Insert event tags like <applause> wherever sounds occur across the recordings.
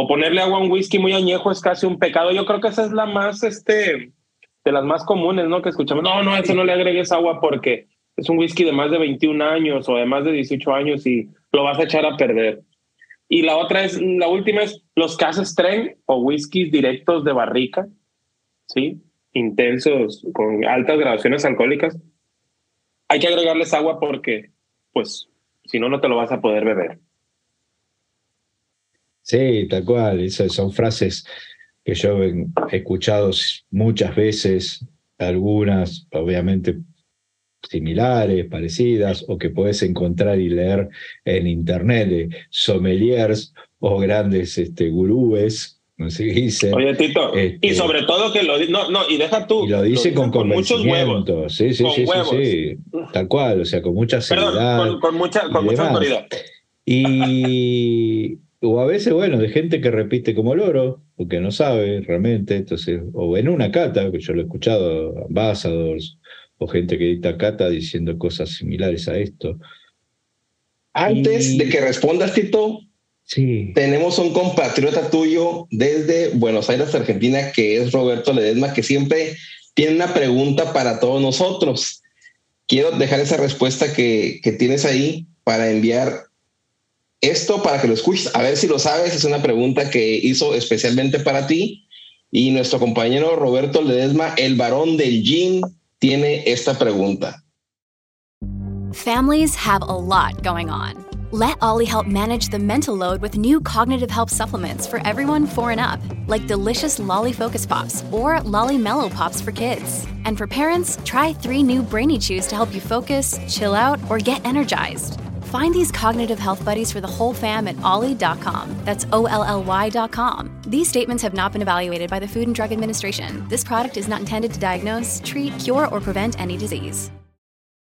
o ponerle agua a un whisky muy añejo es casi un pecado. Yo creo que esa es la más, este, de las más comunes, ¿no? Que escuchamos, no, no, eso no le agregues agua porque es un whisky de más de 21 años o de más de 18 años y lo vas a echar a perder. Y la otra es, la última es los cases tren o whiskies directos de barrica, ¿sí? Intensos, con altas graduaciones alcohólicas. Hay que agregarles agua porque, pues, si no, no te lo vas a poder beber. Sí, tal cual. Esas son frases que yo he escuchado muchas veces, algunas obviamente similares, parecidas, o que puedes encontrar y leer en internet de sommeliers o grandes este, gurúes, no sé qué dicen. Oye, Tito, y este, sobre todo que lo no, no, y deja tú. Y lo dice con, con muchos huevos. Sí, sí, sí, sí, tal cual, o sea, con mucha seriedad. Perdón, con, mucha, con mucha autoridad. Y, <laughs> o a veces, bueno, de gente que repite como loro, porque no sabe realmente, entonces, o en una cata, que yo lo he escuchado, ambassadors, o gente que dicta cata diciendo cosas similares a esto. Antes de que respondas, Tito, sí. tenemos un compatriota tuyo desde Buenos Aires, Argentina, que es Roberto Ledesma, que siempre tiene una pregunta para todos nosotros. Quiero dejar esa respuesta que, que tienes ahí para enviar esto para que lo escuches, a ver si lo sabes, es una pregunta que hizo especialmente para ti. Y nuestro compañero Roberto Ledesma, el varón del gin, tiene esta pregunta. Families have a lot going on. Let Ollie help manage the mental load with new cognitive help supplements for everyone four and up, like delicious Lolly Focus Pops or Lolly Mellow Pops for kids. And for parents, try three new Brainy Chews to help you focus, chill out, or get energized. Find these cognitive health buddies for the whole fam at ollie.com. That's O L L Y.com. These statements have not been evaluated by the Food and Drug Administration. This product is not intended to diagnose, treat, cure, or prevent any disease.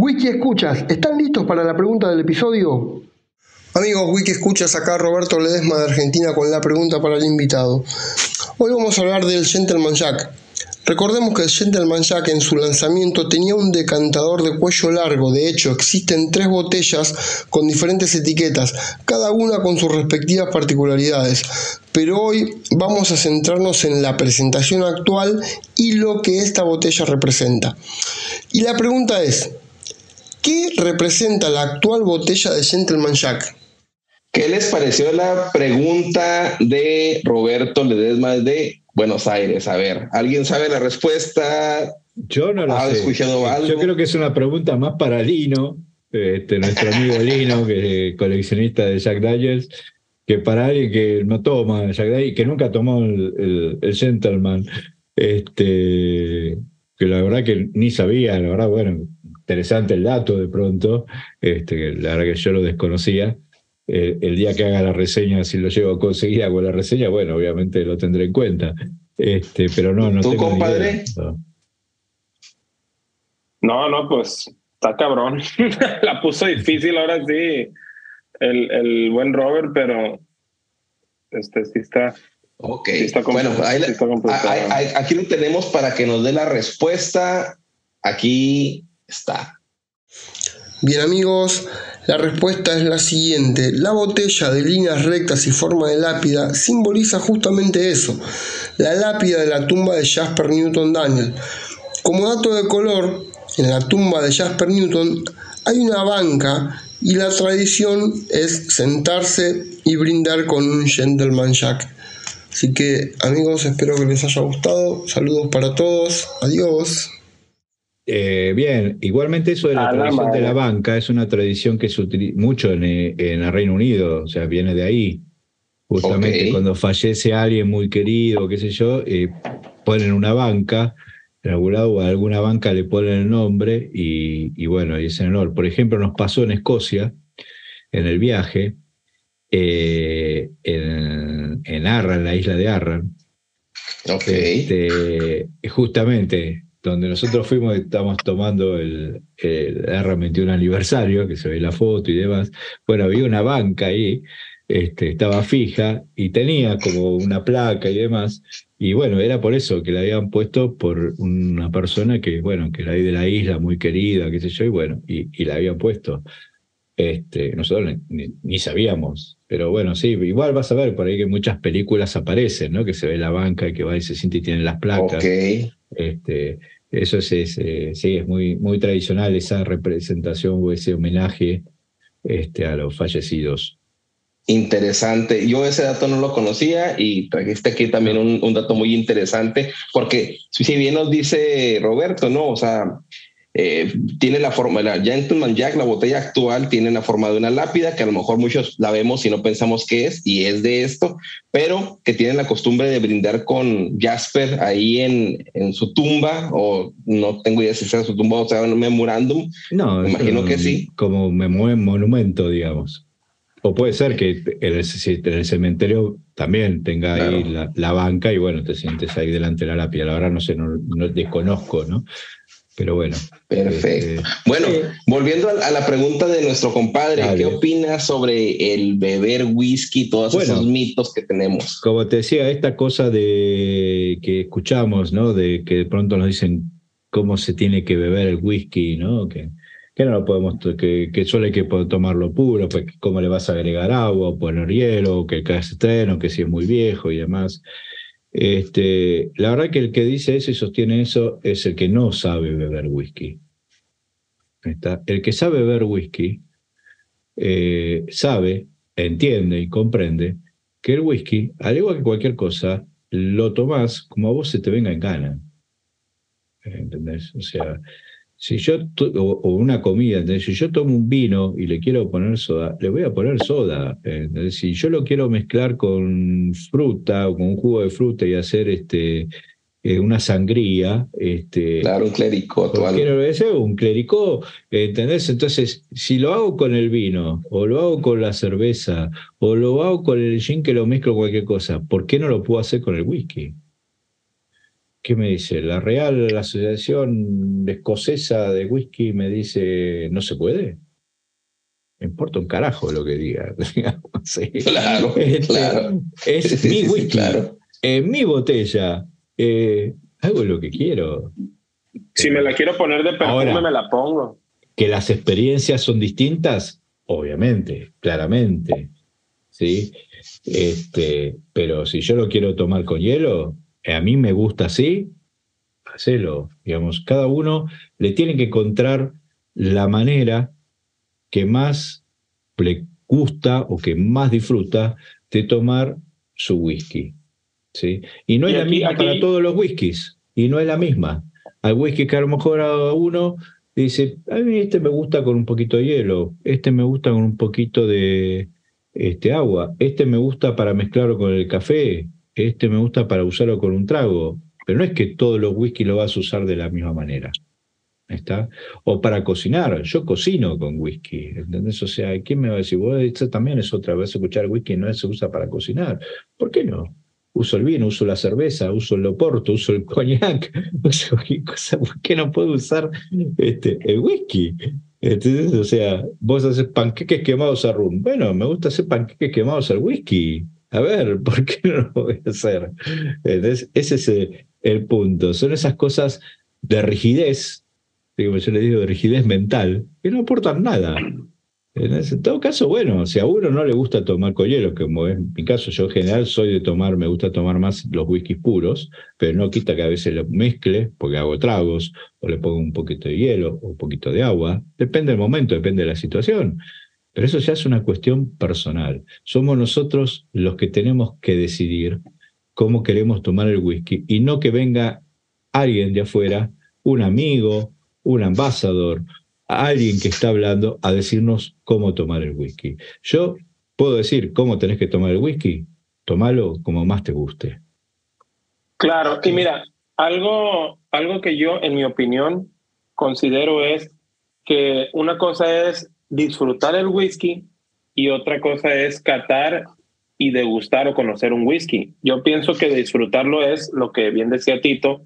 Wiki Escuchas, ¿están listos para la pregunta del episodio? Amigos, Wiki Escuchas, acá Roberto Ledesma de Argentina con la pregunta para el invitado. Hoy vamos a hablar del Gentleman Jack. Recordemos que el Gentleman Jack en su lanzamiento tenía un decantador de cuello largo, de hecho existen tres botellas con diferentes etiquetas, cada una con sus respectivas particularidades, pero hoy vamos a centrarnos en la presentación actual y lo que esta botella representa. Y la pregunta es, ¿Qué representa la actual botella de Gentleman Jack? ¿Qué les pareció la pregunta de Roberto Ledesma de Buenos Aires? A ver, ¿alguien sabe la respuesta? Yo no lo sé. Yo creo que es una pregunta más para Lino, este, nuestro amigo <laughs> Lino, que es coleccionista de Jack Daniels, que para alguien que no toma Jack Daniels, que nunca tomó el, el Gentleman, este, que la verdad que ni sabía, la verdad, bueno, interesante el dato de pronto, este, la verdad que yo lo desconocía. Eh, el día que haga la reseña, si lo llevo a conseguir, hago la reseña, bueno, obviamente lo tendré en cuenta. Este, pero no, no ¿Tú, compadre? No. no, pues está cabrón. <laughs> la puso difícil ahora sí el, el buen Robert, pero este sí está. Ok, bueno, aquí lo tenemos para que nos dé la respuesta. Aquí Bien amigos, la respuesta es la siguiente. La botella de líneas rectas y forma de lápida simboliza justamente eso, la lápida de la tumba de Jasper Newton Daniel. Como dato de color, en la tumba de Jasper Newton hay una banca y la tradición es sentarse y brindar con un gentleman jack. Así que amigos, espero que les haya gustado. Saludos para todos. Adiós. Eh, bien, igualmente eso de la tradición de la banca es una tradición que se utiliza mucho en, el Reino Unido, o sea, viene de ahí. Justamente cuando fallece alguien muy querido, qué sé yo, eh, ponen una banca, en algún lado o a alguna banca le ponen el nombre y, bueno, y es en honor. Por ejemplo, nos pasó en Escocia, en el viaje, eh, en en Arran, la isla de Arran. Ok. Este, justamente donde nosotros fuimos, estamos tomando el, el R21 aniversario, que se ve la foto y demás. Bueno, había una banca ahí, este, estaba fija y tenía como una placa y demás. Y bueno, era por eso que la habían puesto por una persona que, bueno, que era ahí de la isla, muy querida, qué sé yo, y bueno, y, y la habían puesto. Este, nosotros ni, sabíamos, pero bueno, sí, igual vas a ver por ahí que muchas películas aparecen, ¿no? Que se ve la banca y que va y se siente y tienen las placas. Este, eso es, eh, sí, es muy, muy tradicional esa representación o ese homenaje este, a los fallecidos. Interesante. Yo ese dato no lo conocía y trajiste aquí también un, un dato muy interesante, porque si bien nos dice Roberto, ¿no? O sea, eh, tiene la forma, la Gentleman Jack, la botella actual, tiene la forma de una lápida que a lo mejor muchos la vemos y no pensamos que es, y es de esto, pero que tiene la costumbre de brindar con Jasper ahí en, en su tumba, o no tengo idea si sea su tumba o sea un memorándum. No, imagino que sí. Como monumento, digamos. O puede ser que en el, cementerio también tenga ahí la, banca y bueno, te sientes ahí delante de la lápida. La verdad no sé, no, no desconozco, ¿no? Pero bueno. Perfecto. Este, bueno, volviendo a, la pregunta de nuestro compadre, ¿qué opinas sobre el beber whisky, todos esos mitos que tenemos? Como te decía, esta cosa de que escuchamos, ¿no? De que de pronto nos dicen cómo se tiene que beber el whisky, ¿no? Que, que no lo podemos, que, que solo hay que tomarlo puro, pues cómo le vas a agregar agua o poner hielo, que el estreno, que si es muy viejo y demás. Este, la verdad que el que dice eso y sostiene eso es el que no sabe beber whisky. El que sabe beber whisky eh, sabe, entiende y comprende que el whisky, al igual que cualquier cosa, lo tomás como a vos se te venga en gana. ¿Entendés? O sea, si yo, o, una comida, si yo tomo un vino y le quiero poner soda, le voy a poner soda. Si yo lo quiero mezclar con fruta o con un jugo de fruta y hacer este, eh, una sangría. Este, claro, un clericó. Quiero un clericó, ¿entendés? Entonces, si lo hago con el vino, o lo hago con la cerveza, o lo hago con el gin que lo mezclo con cualquier cosa, ¿por qué no lo puedo hacer con el whisky? ¿Qué me dice? La Real Asociación Escocesa de Whisky me dice, ¿no se puede? Me importa un carajo lo que diga. <laughs> Claro, este, claro. Es mi whisky, claro. en mi botella. Eh, hago lo que quiero. Si me la quiero poner de perfume, me la pongo. Que las experiencias son distintas, obviamente, claramente. ¿sí? Este, pero si yo lo quiero tomar con hielo, a mí me gusta así, hacelo. Digamos, cada uno le tiene que encontrar la manera que más le gusta o que más disfruta de tomar su whisky. ¿sí? Y no es la misma para todos los whiskies, y no es la misma. Hay whisky que a lo mejor a uno dice, a mí este me gusta con un poquito de hielo, este me gusta con un poquito de este, agua, este me gusta para mezclarlo con el café, este me gusta para usarlo con un trago, pero no es que todos los whisky lo vas a usar de la misma manera. ¿Está? O para cocinar, yo cocino con whisky, ¿entendés? O sea, ¿quién me va a decir? Vos, esta también es otra vez escuchar whisky, no se usa para cocinar. ¿Por qué no? Uso el vino, uso la cerveza, uso el oporto, uso el coñac, uso <laughs> cualquier cosa, ¿por qué no puedo usar este, el whisky? ¿Entendés? O sea, vos haces panqueques quemados a rum. Bueno, me gusta hacer panqueques quemados al whisky a ver, <laughs> ¿por qué no lo voy a hacer? Entonces, ese es el, punto. Son esas cosas de rigidez, digo, yo le digo de rigidez mental, que no aportan nada. En todo caso, bueno, si a uno no le gusta tomar con hielo, como es mi caso, yo en general soy de tomar, me gusta tomar más los whiskies puros, pero no quita que a veces lo mezcle, porque hago tragos, o le pongo un poquito de hielo o un poquito de agua, depende del momento, depende de la situación. Pero eso ya es una cuestión personal. Somos nosotros los que tenemos que decidir cómo queremos tomar el whisky y no que venga alguien de afuera, un amigo, un ambasador, alguien que está hablando a decirnos cómo tomar el whisky. Yo puedo decir cómo tenés que tomar el whisky, tomalo como más te guste. Claro, y mira, algo, algo que yo, en mi opinión, considero es que una cosa es disfrutar el whisky y otra cosa es catar y degustar o conocer un whisky. Yo pienso que disfrutarlo es lo que bien decía Tito,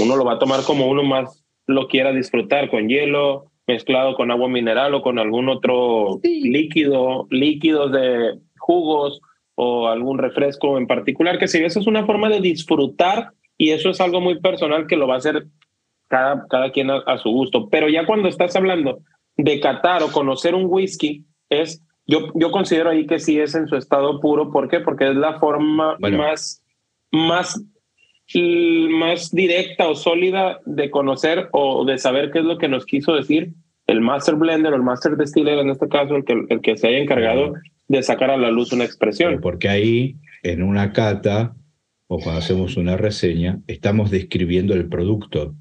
uno lo va a tomar como uno más lo quiera disfrutar, con hielo, mezclado con agua mineral o con algún otro líquido, líquidos de jugos o algún refresco en particular, que si eso es una forma de disfrutar y eso es algo muy personal que lo va a hacer cada, cada quien a, su gusto. Pero ya cuando estás hablando de catar o conocer un whisky, es, yo, yo considero ahí que sí es en su estado puro. ¿Por qué? Porque es la forma más, más, más directa o sólida de conocer o de saber qué es lo que nos quiso decir el master blender o el master distiller, en este caso, el que, el que se haya encargado de sacar a la luz una expresión. Porque ahí, en una cata, o cuando hacemos una reseña, estamos describiendo el producto.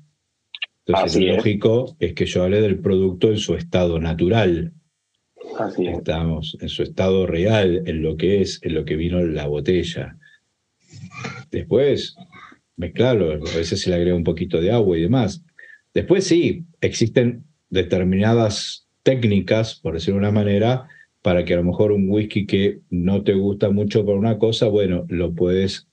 Entonces, lo lógico es. que yo hable del producto en su estado natural. Así Estamos en su estado real, en lo que es, en lo que vino la botella. Después, mezclarlo, a veces se le agrega un poquito de agua y demás. Después sí, existen determinadas técnicas, por decirlo de una manera, para que a lo mejor un whisky que no te gusta mucho por una cosa, bueno, lo puedes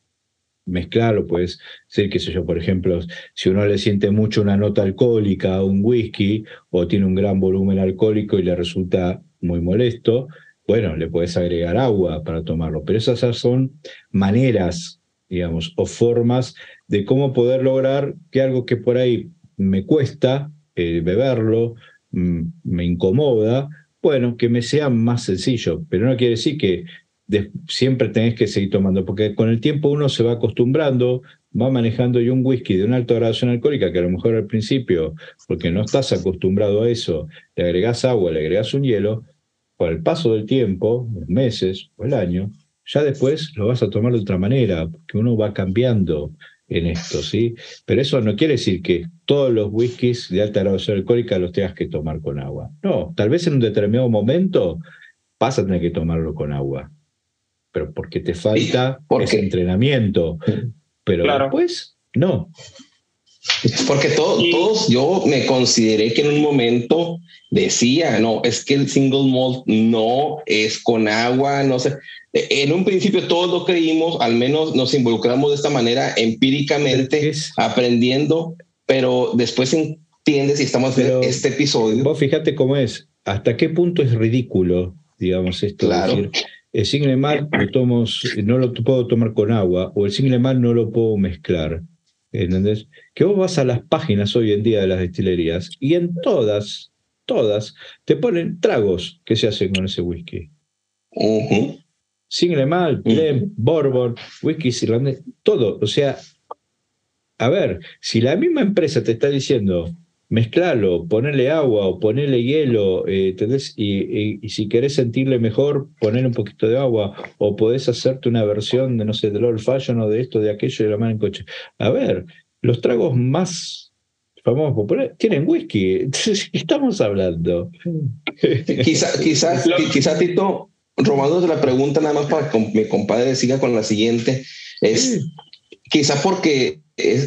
mezclar, lo puedes decir, qué sé yo, por ejemplo, si uno le siente mucho una nota alcohólica a un whisky o tiene un gran volumen alcohólico y le resulta muy molesto, bueno, le puedes agregar agua para tomarlo, pero esas son maneras, digamos, o formas de cómo poder lograr que algo que por ahí me cuesta eh, beberlo, mm, me incomoda, bueno, que me sea más sencillo, pero no quiere decir que siempre tenés que seguir tomando, porque con el tiempo uno se va acostumbrando, va manejando y un whisky de una alta graduación alcohólica, que a lo mejor al principio, porque no estás acostumbrado a eso, le agregás agua, le agregás un hielo, con el paso del tiempo, los meses o el año, ya después lo vas a tomar de otra manera, porque uno va cambiando en esto, ¿sí? Pero eso no quiere decir que todos los whiskies de alta graduación alcohólica los tengas que tomar con agua. No, tal vez en un determinado momento vas a tener que tomarlo con agua, pero porque te falta ese entrenamiento. Pero después, no. Porque todos, yo me consideré que en un momento decía, no, es que el single malt no es con agua, no sé. En un principio todos lo creímos, al menos nos involucramos de esta manera empíricamente, aprendiendo, pero después entiendes y estamos en este episodio. Vos fíjate cómo es, hasta qué punto es ridículo, digamos, esto. Claro. El single malt no lo puedo tomar con agua, o el single malt no lo puedo mezclar. ¿Entendés? Que vos vas a las páginas hoy en día de las destilerías y en todas, todas, te ponen tragos que se hacen con ese whisky. Single malt, blend, bourbon, whisky irlandés, todo. O sea, a ver, si la misma empresa te está diciendo mezclalo, ponerle agua o ponerle hielo, eh, y, si querés sentirle mejor, ponerle un poquito de agua, o podés hacerte una versión de, no sé, del old fashion o de esto, de aquello, de la mano en coche. A ver, los tragos más famosos populares tienen whisky. <laughs> Entonces, ¿qué estamos hablando? <laughs> Quizás, quizás, quizás, Tito, robándote la pregunta nada más para que mi compadre siga con la siguiente, es quizá porque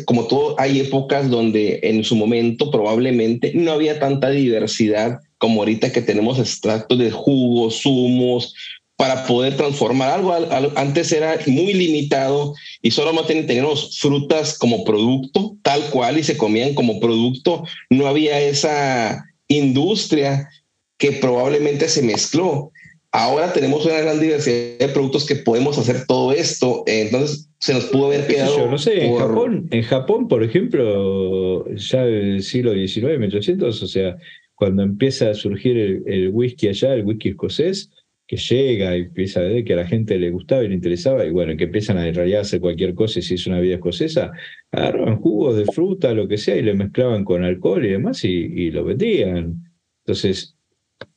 como todo, hay épocas donde en su momento probablemente no había tanta diversidad como ahorita que tenemos extractos de jugos, zumos, para poder transformar algo. Antes era muy limitado y solo teníamos frutas como producto, tal cual, y se comían como producto. No había esa industria que probablemente se mezcló. Ahora tenemos una gran diversidad de productos que podemos hacer todo esto. Entonces se nos pudo haber quedado. Yo no sé, en, Japón, en Japón, por ejemplo, ya del siglo XIX, 1800, o sea, cuando empieza a surgir el, whisky allá, el whisky escocés, que llega y empieza a ver que a la gente le gustaba y le interesaba, y bueno, que empiezan a en realidad hacer cualquier cosa, si es una vida escocesa, agarraban jugos de fruta, lo que sea, y le mezclaban con alcohol y demás, y, y lo vendían. Entonces,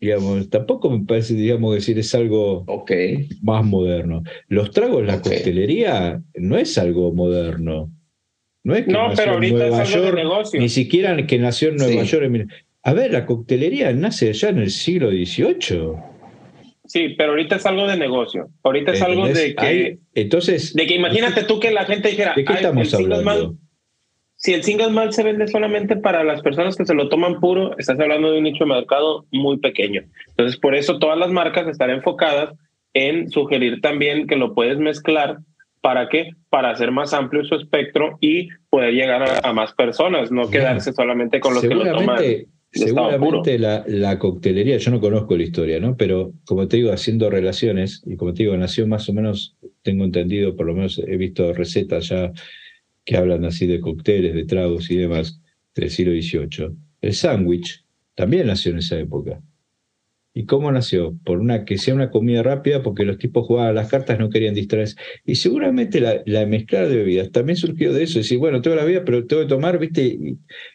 digamos, tampoco me parece, digamos, decir es algo más moderno. Los tragos, la coctelería no es algo moderno. No es que no, pero ahorita Nueva es York, negocio. ni siquiera que nació en Nueva York. A ver, la coctelería nace ya en el siglo XVIII. Sí, pero ahorita es algo de negocio. Ahorita es algo de que. entonces. De que imagínate tú que la gente dijera. ¿De qué estamos hablando? Si el single malt se vende solamente para las personas que se lo toman puro, estás hablando de un nicho de mercado muy pequeño. Entonces, por eso todas las marcas están enfocadas en sugerir también que lo puedes mezclar ¿Para qué? Para hacer más amplio su espectro y poder llegar a, más personas, no quedarse solamente con los que lo toman. Seguramente la, la, coctelería, yo no conozco la historia, ¿no? Pero como te digo, haciendo relaciones, y como te digo, nació más o menos, tengo entendido, por lo menos he visto recetas ya que hablan así de cócteles, de tragos y demás, del siglo XVIII. El sándwich también nació en esa época. ¿Y cómo nació? Por una que sea una comida rápida, porque los tipos jugaban las cartas, no querían distraerse. Y seguramente la, la mezclar de bebidas también surgió de eso. Decir, bueno, tengo la vida, pero tengo que tomar, ¿viste?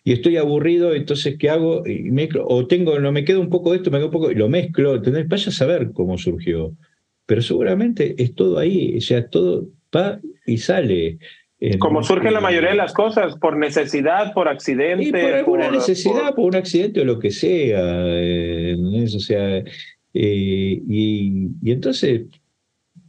Y, estoy aburrido, entonces, ¿qué hago? Y mezclo, o tengo, no me queda un poco de esto, me quedo un poco, y lo mezclo. ¿entendés? Vaya a saber cómo surgió. Pero seguramente es todo ahí, o sea, todo va y sale. Como surge la mayoría de las cosas, por necesidad, por accidente. por alguna necesidad, por... un accidente o lo que sea. Eh, o sea, eh, y, y, entonces.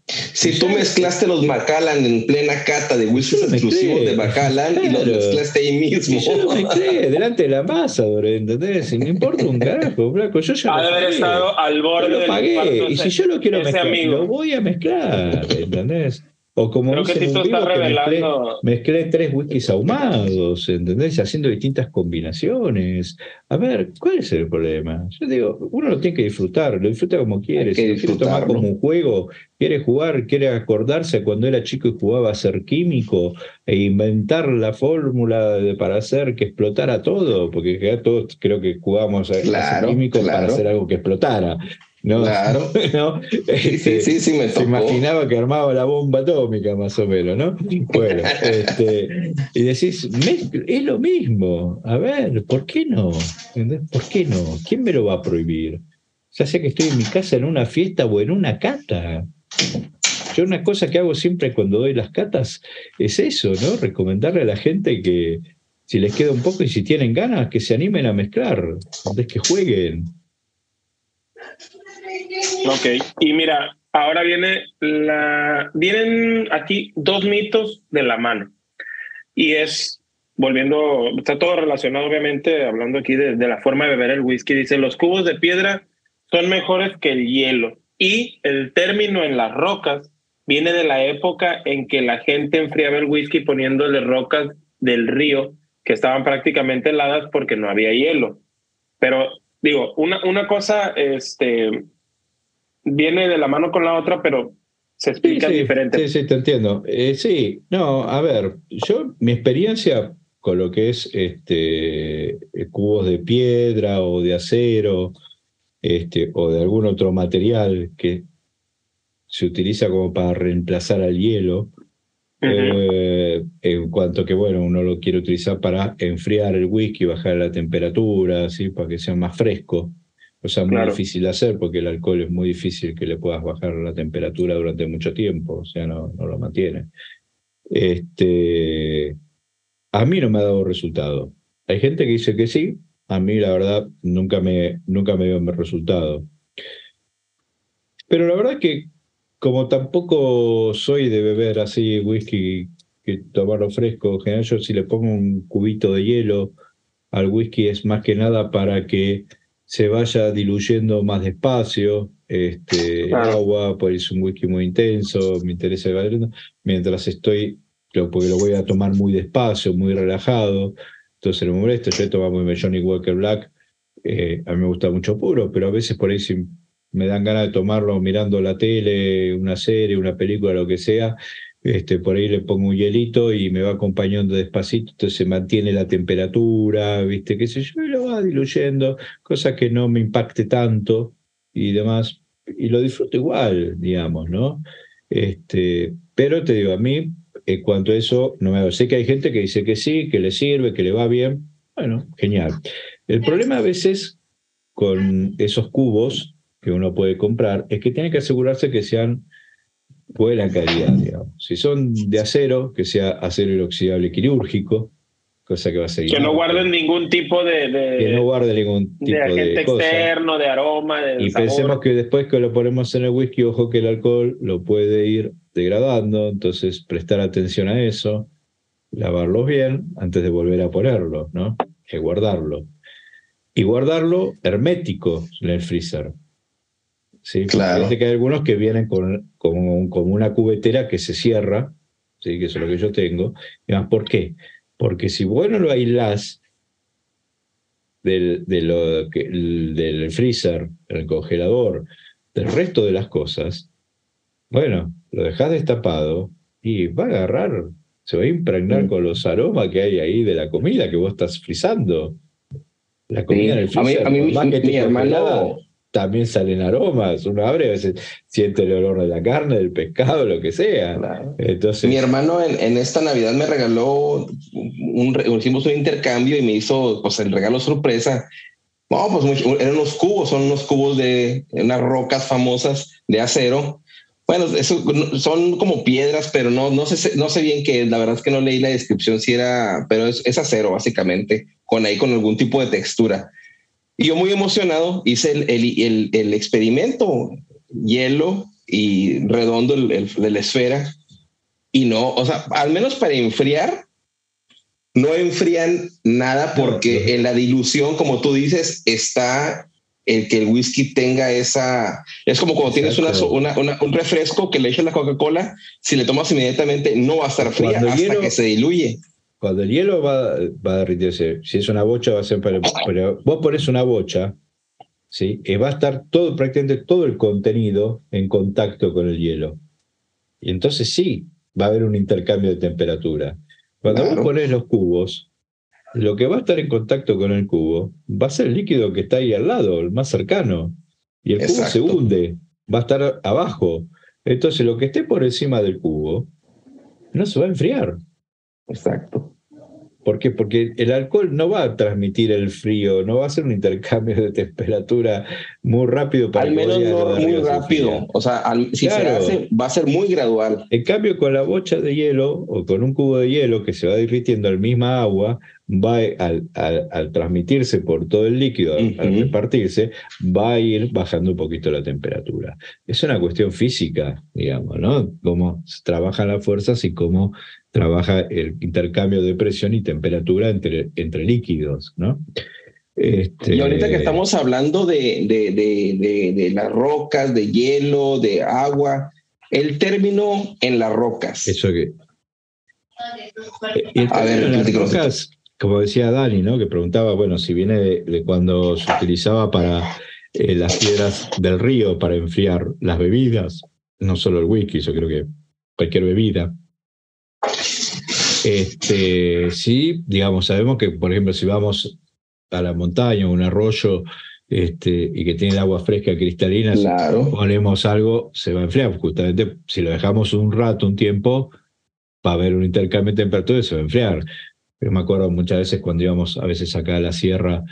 Si tú mezclaste los Macallan en plena cata de whisky exclusivos de Macallan y los mezclaste ahí mismo. yo lo mezclé <laughs> delante de la masa, ¿entendés? Y no importa un carajo, blanco. Yo ya ha de haber estado al borde lo pagué. Y si yo lo quiero mezclar, lo voy a mezclar, ¿entendés? O como Creo que, vivo, revelando... mezclé, tres whiskies ahumados, ¿entendés? Haciendo distintas combinaciones. A ver, ¿cuál es el problema? Yo digo, uno lo tiene que disfrutar, lo disfruta como quiere. Si lo quiere tomar como un juego, quiere jugar, quiere acordarse cuando era chico y jugaba a ser químico e inventar la fórmula para hacer que explotara todo, porque ya todos creo que jugábamos a, ser químico para hacer algo que explotara. ¿No? Claro. <laughs> ¿no? sí, sí, sí, sí, me Se imaginaba que armaba la bomba atómica, más o menos, ¿no? Bueno, <laughs> este, y decís, es lo mismo. A ver, ¿por qué no? ¿Por qué no? ¿Quién me lo va a prohibir? Ya sea que estoy en mi casa en una fiesta o en una cata. Yo una cosa que hago siempre cuando doy las catas es eso, ¿no? Recomendarle a la gente que si les queda un poco y si tienen ganas, que se animen a mezclar, que jueguen. Ok, y mira, ahora viene la. Vienen aquí dos mitos de la mano. Y es, volviendo, está todo relacionado, obviamente, hablando aquí de, la forma de beber el whisky. Dice: los cubos de piedra son mejores que el hielo. Y el término en las rocas viene de la época en que la gente enfriaba el whisky poniéndole rocas del río que estaban prácticamente heladas porque no había hielo. Pero digo, una, una cosa este, viene de la mano con la otra, pero se explica diferente. Sí, sí, te entiendo. Eh, sí, no, a ver, yo, mi experiencia con lo que es este, eh, cubos de piedra o de acero este, o de algún otro material que se utiliza como para reemplazar al hielo, eh, en cuanto que, bueno, uno lo quiere utilizar para enfriar el whisky, bajar la temperatura, ¿sí? para que sea más fresco cosa muy difícil de hacer porque el alcohol es muy difícil que le puedas bajar la temperatura durante mucho tiempo, o sea, no, no lo mantiene. Este, a mí no me ha dado resultado. Hay gente que dice que sí, a mí la verdad nunca me, nunca me dio resultado. Pero la verdad que como tampoco soy de beber así whisky que tomarlo fresco, en general yo si le pongo un cubito de hielo al whisky es más que nada para que se vaya diluyendo más despacio. Este, el agua, pues es un whisky muy intenso, me interesa el mientras estoy, porque lo voy a tomar muy despacio, muy relajado, entonces no me molesta. Yo he tomado muy Johnny Walker Black, eh, a mí me gusta mucho puro, pero a veces por ahí si me dan ganas de tomarlo mirando la tele, una serie, una película, lo que sea, este, por ahí le pongo un hielito y me va acompañando despacito, entonces se mantiene la temperatura, viste, qué sé yo, y lo va diluyendo, cosa que no me impacte tanto y demás, y lo disfruto igual, digamos, ¿no? Este, pero te digo, a mí, en cuanto a eso, no me sé que hay gente que dice que sí, que le sirve, que le va bien, bueno, genial. El problema a veces con esos cubos que uno puede comprar es que tiene que asegurarse que sean buena calidad, digamos. Si son de acero, que sea acero inoxidable quirúrgico, cosa que va a seguir. Que no guarden ningún tipo de, que no guarde ningún tipo de agente externo, de aroma, de Y pensemos que después que lo ponemos en el whisky, ojo que el alcohol lo puede ir degradando, entonces prestar atención a eso, lavarlos bien antes de volver a ponerlo, ¿no? Que guardarlo. Y guardarlo hermético en el freezer ¿sí? Claro. que hay algunos que vienen con, con, una cubetera que se cierra, ¿sí? que eso es lo que yo tengo. ¿Por qué? Porque si vos no lo aislás del, del freezer, el congelador, del resto de las cosas, bueno, lo dejás destapado y va a agarrar, se va a impregnar mm. con los aromas que hay ahí de la comida que vos estás frizando. La comida en el freezer, a mí, mi hermano también salen aromas. Uno abre a veces siente el olor de la carne, del pescado, lo que sea. Entonces, Mi hermano en, esta Navidad me regaló, un, hicimos un intercambio y me hizo pues, el regalo sorpresa. No, pues eran unos cubos, son unos cubos de unas rocas famosas de acero. Bueno, eso son como piedras, pero no, no, sé, no sé bien qué La verdad es que no leí la descripción si era, pero es, es acero básicamente, con ahí con algún tipo de textura. Y yo muy emocionado hice el, el, el, experimento, hielo y redondo de la esfera. Y no, o sea, al menos para enfriar, no enfrían nada porque en la dilución, como tú dices, está el que el whisky tenga esa... Es como cuando tienes una, una, un refresco que le echas la Coca-Cola, si le tomas inmediatamente no va a estar fría hasta que se diluye. Cuando el hielo va, va a derritirse, si es una bocha va a ser para... Pero vos pones una bocha, ¿sí? Y va a estar todo, prácticamente todo el contenido en contacto con el hielo. Y entonces sí, va a haber un intercambio de temperatura. Cuando vos pones los cubos, lo que va a estar en contacto con el cubo va a ser el líquido que está ahí al lado, el más cercano. Y el cubo se hunde, va a estar abajo. Entonces lo que esté por encima del cubo no se va a enfriar. Exacto. ¿Por qué? Porque el alcohol no va a transmitir el frío, no va a hacer un intercambio de temperatura muy rápido para Al menos no muy rápido. O sea, si se hace, va a ser muy gradual. En cambio, con la bocha de hielo o con un cubo de hielo que se va derritiendo al misma agua, va al, al, transmitirse por todo el líquido, al, repartirse, va a ir bajando un poquito la temperatura. Es una cuestión física, digamos, ¿no? Cómo trabajan las fuerzas y cómo trabaja el intercambio de presión y temperatura entre, entre líquidos, ¿no? Este... Y ahorita que estamos hablando de, de, de, de, las rocas, de hielo, de agua, el término en las rocas. Eso que. a ver, en las rocas, como decía Dani, ¿no? Que preguntaba, bueno, si viene de, cuando se utilizaba para eh, las piedras del río para enfriar las bebidas, no solo el whisky, yo creo que cualquier bebida. Este, sí, digamos, sabemos que, por ejemplo, si vamos a la montaña o un arroyo este, y que tiene agua fresca cristalina, si ponemos algo, se va a enfriar. Justamente si lo dejamos un rato, un tiempo, va a haber un intercambio de temperatura y se va a enfriar. Yo me acuerdo muchas veces cuando íbamos a veces acá a la sierra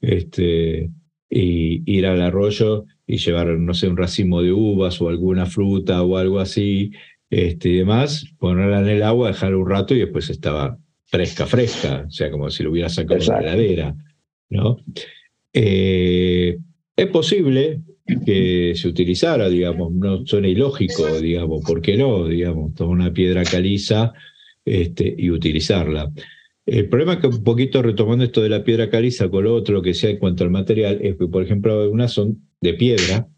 este, y ir al arroyo y llevar, no sé, un racimo de uvas o alguna fruta o algo así, este, y demás, ponerla en el agua, dejar un rato y después estaba fresca, fresca, o sea, como si lo hubiera sacado de la heladera, ¿no? Eh, es posible que se utilizara, digamos, no suena ilógico, digamos, ¿por qué no? Digamos, tomar una piedra caliza este, y utilizarla. El problema es que un poquito retomando esto de la piedra caliza con lo otro, lo que sea en cuanto al material, es que, por ejemplo, algunas son de piedra,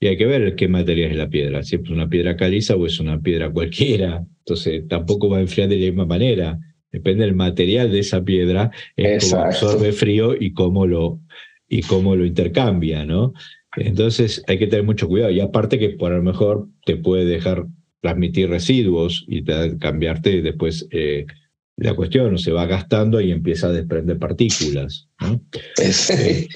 y hay que ver qué material es la piedra, si es una piedra caliza o es una piedra cualquiera. Entonces tampoco va a enfriar de la misma manera. Depende del material de esa piedra, es cómo absorbe frío y cómo lo, y cómo lo intercambia, ¿no? Entonces hay que tener mucho cuidado. Y aparte que por lo mejor te puede dejar transmitir residuos y cambiarte después eh, la cuestión se va gastando y empieza a desprender partículas. Este,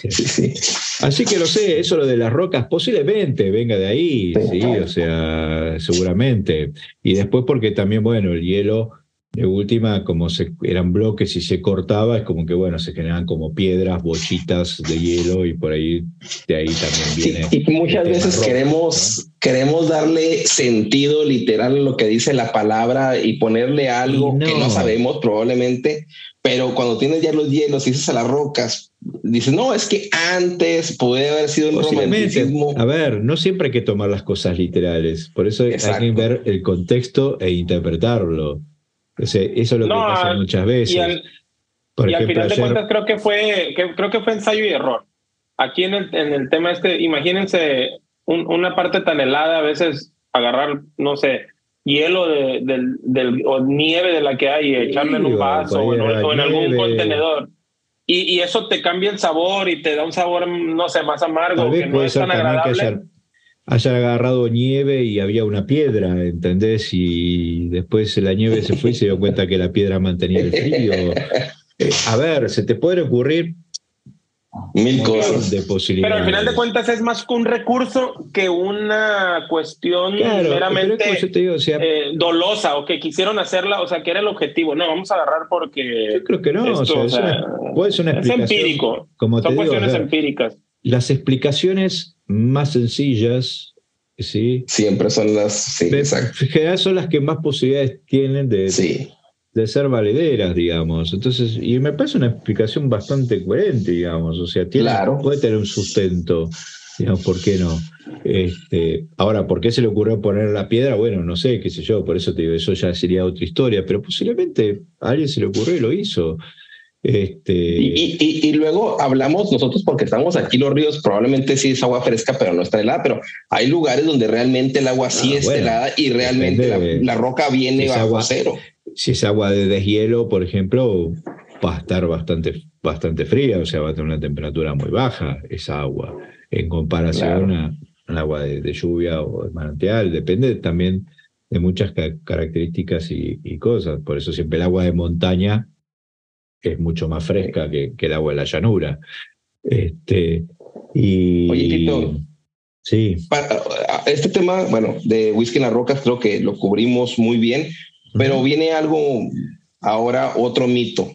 así que lo sé, eso lo de las rocas posiblemente venga de ahí, sí, o sea, seguramente. Y después porque también, bueno, el hielo de última, como se, eran bloques y se cortaba, es como que, bueno, se generan como piedras, bochitas de hielo y por ahí, de ahí también viene. y muchas veces queremos, queremos darle sentido literal a lo que dice la palabra y ponerle algo que no sabemos probablemente, pero cuando tienes ya los hielos y dices a las rocas, dices, no, es que antes puede haber sido un romanticismo. A ver, no siempre hay que tomar las cosas literales, por eso hay que ver el contexto e interpretarlo eso es lo que pasa muchas veces. Y al, final de cuentas creo que fue creo que fue ensayo y error. Aquí en el, en el tema este, imagínense una parte tan helada, a veces agarrar, no sé, hielo de, del, del, o nieve de la que hay y echarle en un vaso o en, algún contenedor. Y, y, eso te cambia el sabor y te da un sabor, no sé, más amargo, que no es tan agradable. Haya, agarrado nieve y había una piedra, ¿entendés? Y después la nieve se fue y se dio cuenta que la piedra mantenía el frío. Eh, a ver, se te puede ocurrir Mil cosas. De posibilidades. Pero al final de cuentas es más que un recurso que una cuestión meramente eh, dolosa o que quisieron hacerla, o sea, que era el objetivo. No, vamos a agarrar porque. Yo creo que no. o sea, es, una, es empírico. Como Son cuestiones empíricas. Las explicaciones más sencillas. ¿sí? Siempre son las. Sí, En general son las que más posibilidades tienen de. Sí de ser valederas, digamos. Entonces, y me parece una explicación bastante coherente, digamos. O sea, tiene, puede tener un sustento, digamos, ¿por qué no? Este, ahora, ¿por qué se le ocurrió poner la piedra? Bueno, no sé, qué sé yo, por eso te digo, eso ya sería otra historia, pero posiblemente a alguien se le ocurrió y lo hizo. Este... Y, y, luego hablamos nosotros porque estamos aquí los ríos, probablemente sí es agua fresca, pero no está helada, pero hay lugares donde realmente el agua sí ah, es helada y realmente la, roca viene bajo agua, cero. si es agua de deshielo, por ejemplo, va a estar bastante, bastante fría, o sea, va a tener una temperatura muy baja esa agua, en comparación a, al agua de, lluvia o de manantial, depende también de muchas características y, cosas. Por eso siempre el agua de montaña es mucho más fresca que, que el agua de la llanura. Este, y, Oye, Tito, sí. este tema, bueno, de whisky en las rocas, creo que lo cubrimos muy bien. Pero viene algo, ahora otro mito.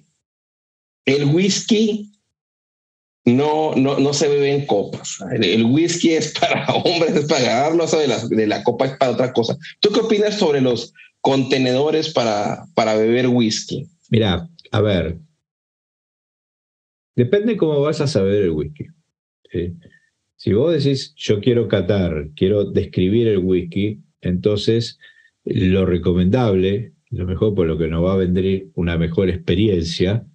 El whisky no, no, no se bebe en copas. El, whisky es para <laughs> hombres, es para agarrarlo, de la, de la copa es para otra cosa. ¿Tú qué opinas sobre los contenedores para, para beber whisky? Mira, a ver, depende cómo vas a saber el whisky. Si vos decís, yo quiero catar, quiero describir el whisky, entonces lo recomendable, lo mejor por lo que nos va a vender una mejor experiencia,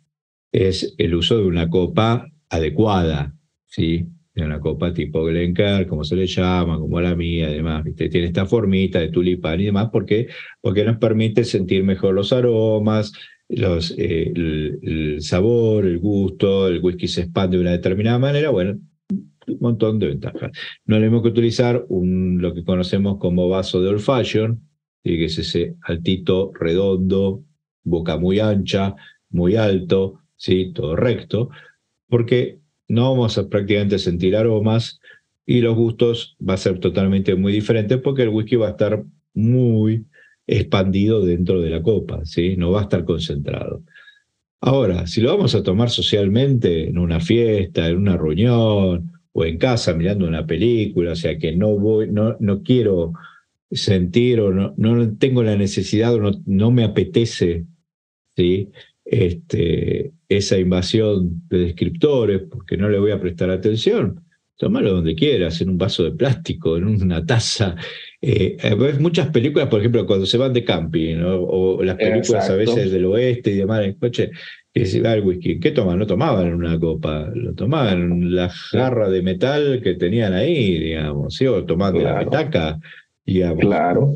es el uso de una copa adecuada, ¿sí? De una copa tipo Glencairn, como se le llama, como la mía, además, ¿viste? Tiene esta formita de tulipán y demás, porque Porque nos permite sentir mejor los aromas, los, eh, el, sabor, el gusto, el whisky se expande de una determinada manera, bueno, un montón de ventajas. No tenemos que utilizar un, lo que conocemos como vaso de old fashion, que es ese altito, redondo, boca muy ancha, muy alto, ¿sí? todo recto, porque no vamos a prácticamente sentir aromas y los gustos va a ser totalmente muy diferentes porque el whisky va a estar muy expandido dentro de la copa, ¿sí? no va a estar concentrado. Ahora, si lo vamos a tomar socialmente en una fiesta, en una reunión o en casa mirando una película, o sea que no voy, no, no quiero sentir o no, no tengo la necesidad o no, no me apetece ¿sí? este, esa invasión de descriptores porque no le voy a prestar atención. Tómalo donde quieras, en un vaso de plástico, en una taza. Eh, ves muchas películas, por ejemplo, cuando se van de camping, o las películas a veces del oeste y demás en coche, que se va el whisky. ¿Qué toman? No tomaban una copa, lo tomaban la jarra de metal que tenían ahí, digamos, ¿sí? o tomaban de la petaca claro.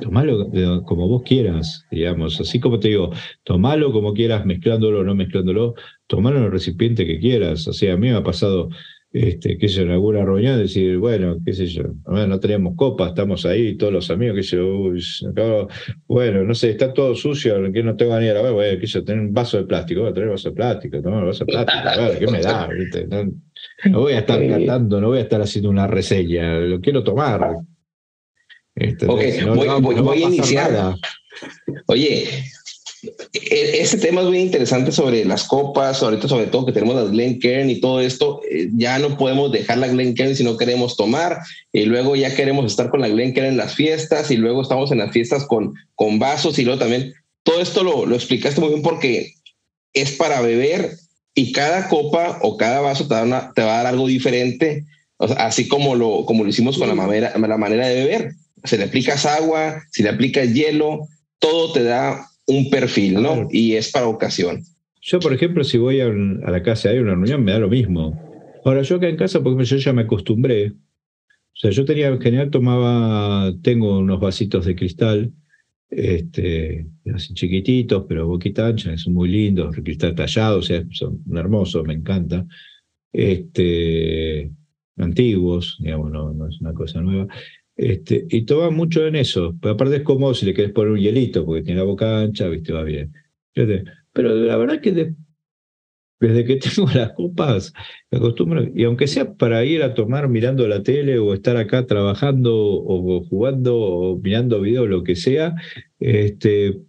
Tomalo como vos quieras, digamos. Así como te digo, tomalo como quieras, mezclándolo o no mezclándolo, tomalo en el recipiente que quieras. O sea, a mí me ha pasado, este, qué sé yo, en alguna reunión decir, bueno, qué sé yo, no tenemos copa, estamos ahí, todos los amigos, qué sé yo, bueno, no sé, está todo sucio, que no tengo ni a ver, bueno, qué sé yo, tener un vaso de plástico, voy a tener un vaso de plástico, tomar un vaso de plástico, a ver, ¿qué me da? No, no voy a estar <laughs> cantando, no voy a estar haciendo una reseña, lo quiero tomar. Este, ok, voy, a iniciar. Oye, este tema es muy interesante sobre las copas, ahorita sobre todo que tenemos las Glencairn y todo esto, eh, ya no podemos dejar la Glencairn si no queremos tomar, y luego ya queremos estar con la Glencairn en las fiestas, y luego estamos en las fiestas con, con vasos, y luego también, todo esto lo, lo explicaste muy bien porque es para beber y cada copa o cada vaso te, va a dar algo diferente, así como lo, como lo hicimos con la manera, la manera de beber. Si le aplicas agua, si le aplicas hielo, todo te da un perfil, ¿no? Y es para ocasión. Yo, por ejemplo, si voy a, la casa y hay una reunión, me da lo mismo. Ahora, yo acá en casa, porque yo ya me acostumbré, sea, yo tenía, en general tomaba, tengo unos vasitos de cristal, este, así chiquititos, pero boquita ancha, son muy lindos, cristal tallado, o sea, son hermosos, me encanta. Este, antiguos, digamos, no, no es una cosa nueva. Este, y toma mucho en eso. Pero aparte es cómodo si le quieres poner un hielito, porque tiene la boca ancha, viste, va bien. Pero la verdad que desde que <laughs> tengo las copas, me acostumbro, y aunque sea para ir a tomar mirando la tele o estar acá trabajando o jugando o mirando videos, lo que sea, este,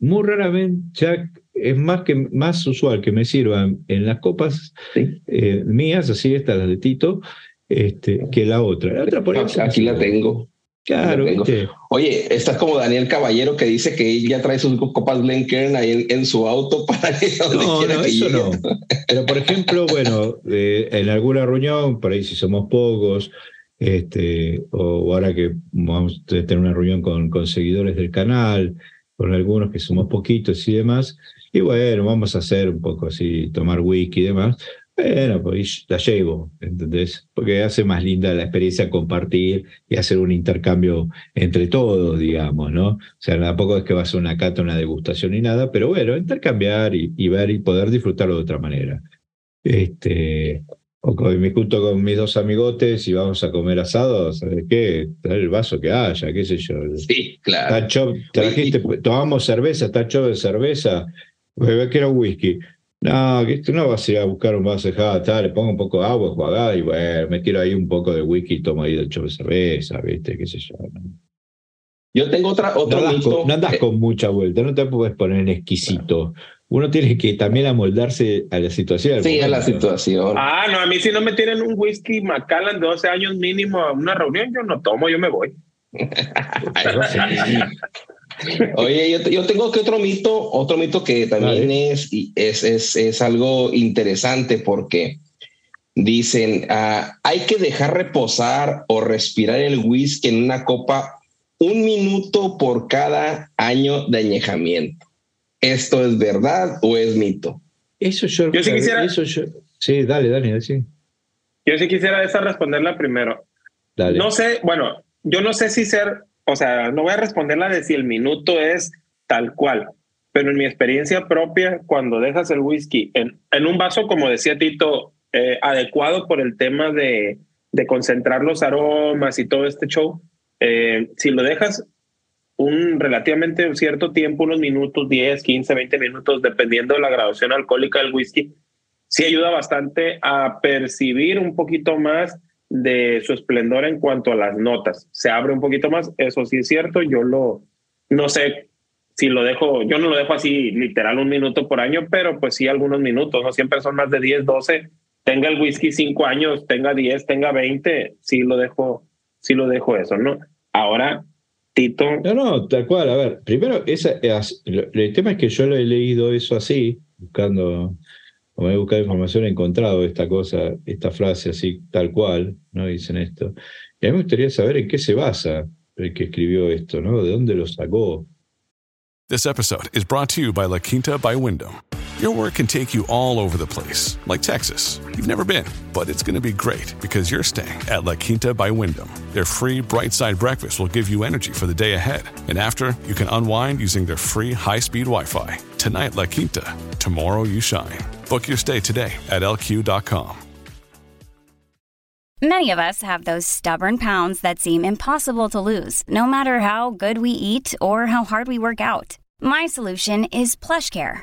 muy raramente ya es más, que, más usual que me sirvan en las copas eh, mías, así estas, las de Tito, este, que la otra. La otra por Aquí la tengo. Claro, Oye, estás como Daniel Caballero que dice que él ya trae sus copas Glencairn ahí en, su auto <laughs> para ir donde no, quiera no, eso no. Pero por ejemplo, bueno, eh, en alguna reunión, por ahí si somos pocos, este, o ahora que vamos a tener una reunión con, con seguidores del canal, con algunos que somos poquitos y demás, y bueno, vamos a hacer un poco así, tomar whisky y demás. Bueno, pues la llevo, ¿entendés? Porque hace más linda la experiencia compartir y hacer un intercambio entre todos, digamos, ¿no? O sea, tampoco es que va a ser una cata, una degustación ni nada, pero bueno, intercambiar y, y ver y poder disfrutarlo de otra manera. Este, o me junto con mis dos amigotes y vamos a comer asado, ¿sabes qué? Traer el vaso que haya, qué sé yo. Sí, claro. trajiste, tomamos cerveza, está chop de cerveza, que era un whisky. No, que tú no vas a ir a buscar un vaso de jata, le pongo un poco de agua, jugada y bueno, me tiro ahí un poco de whisky y tomo ahí del chop de cerveza, ¿viste? ¿Qué sé yo? Yo tengo otra, otro no no andas con mucha vuelta, no te puedes poner en exquisito uno tiene que también amoldarse a la situación. Sí, a la situación. Ah, no, a mí si no me tienen un whisky Macallan de 12 años mínimo a una reunión, yo no tomo, yo me voy. <laughs> <laughs> Oye, yo, tengo que otro mito, otro mito que también es, es, es, es, algo interesante porque dicen, ah, hay que dejar reposar o respirar el whisky en una copa un minuto por cada año de añejamiento. ¿Esto es verdad o es mito? Eso yo, yo sí quisiera. Eso sí, dale, dale, sí. Yo sí quisiera esa responderla primero. Dale. No sé, bueno, yo no sé si ser, o sea, no voy a responderla de si el minuto es tal cual, pero en mi experiencia propia, cuando dejas el whisky en, en un vaso, como decía Tito, eh, adecuado por el tema de, de, concentrar los aromas y todo este show, eh, si lo dejas un relativamente cierto tiempo, unos minutos, 10, 15, 20 minutos, dependiendo de la graduación alcohólica del whisky, sí ayuda bastante a percibir un poquito más de su esplendor en cuanto a las notas. Se abre un poquito más, eso sí es cierto, yo lo, no sé si lo dejo, yo no lo dejo así literal un minuto por año, pero pues sí algunos minutos, no siempre son más de 10, 12, tenga el whisky 5 años, tenga 10, tenga 20, sí lo dejo, sí lo dejo eso, ¿no? Ahora, no, no, tal cual. A ver, primero, esa, el tema es que yo lo he leído eso así, buscando, como he buscado información, he encontrado esta cosa, esta frase así, tal cual, ¿no? Dicen esto. Y a mí me gustaría saber en qué se basa el que escribió esto, ¿no? ¿De dónde lo sacó? This episode is brought to you by La Quinta by Wyndham. Your work can take you all over the place, like Texas. You've never been, but it's going to be great because you're staying at La Quinta by Wyndham. Their free bright side breakfast will give you energy for the day ahead. And after, you can unwind using their free high speed Wi Fi. Tonight, La Quinta. Tomorrow, you shine. Book your stay today at lq.com. Many of us have those stubborn pounds that seem impossible to lose, no matter how good we eat or how hard we work out. My solution is PlushCare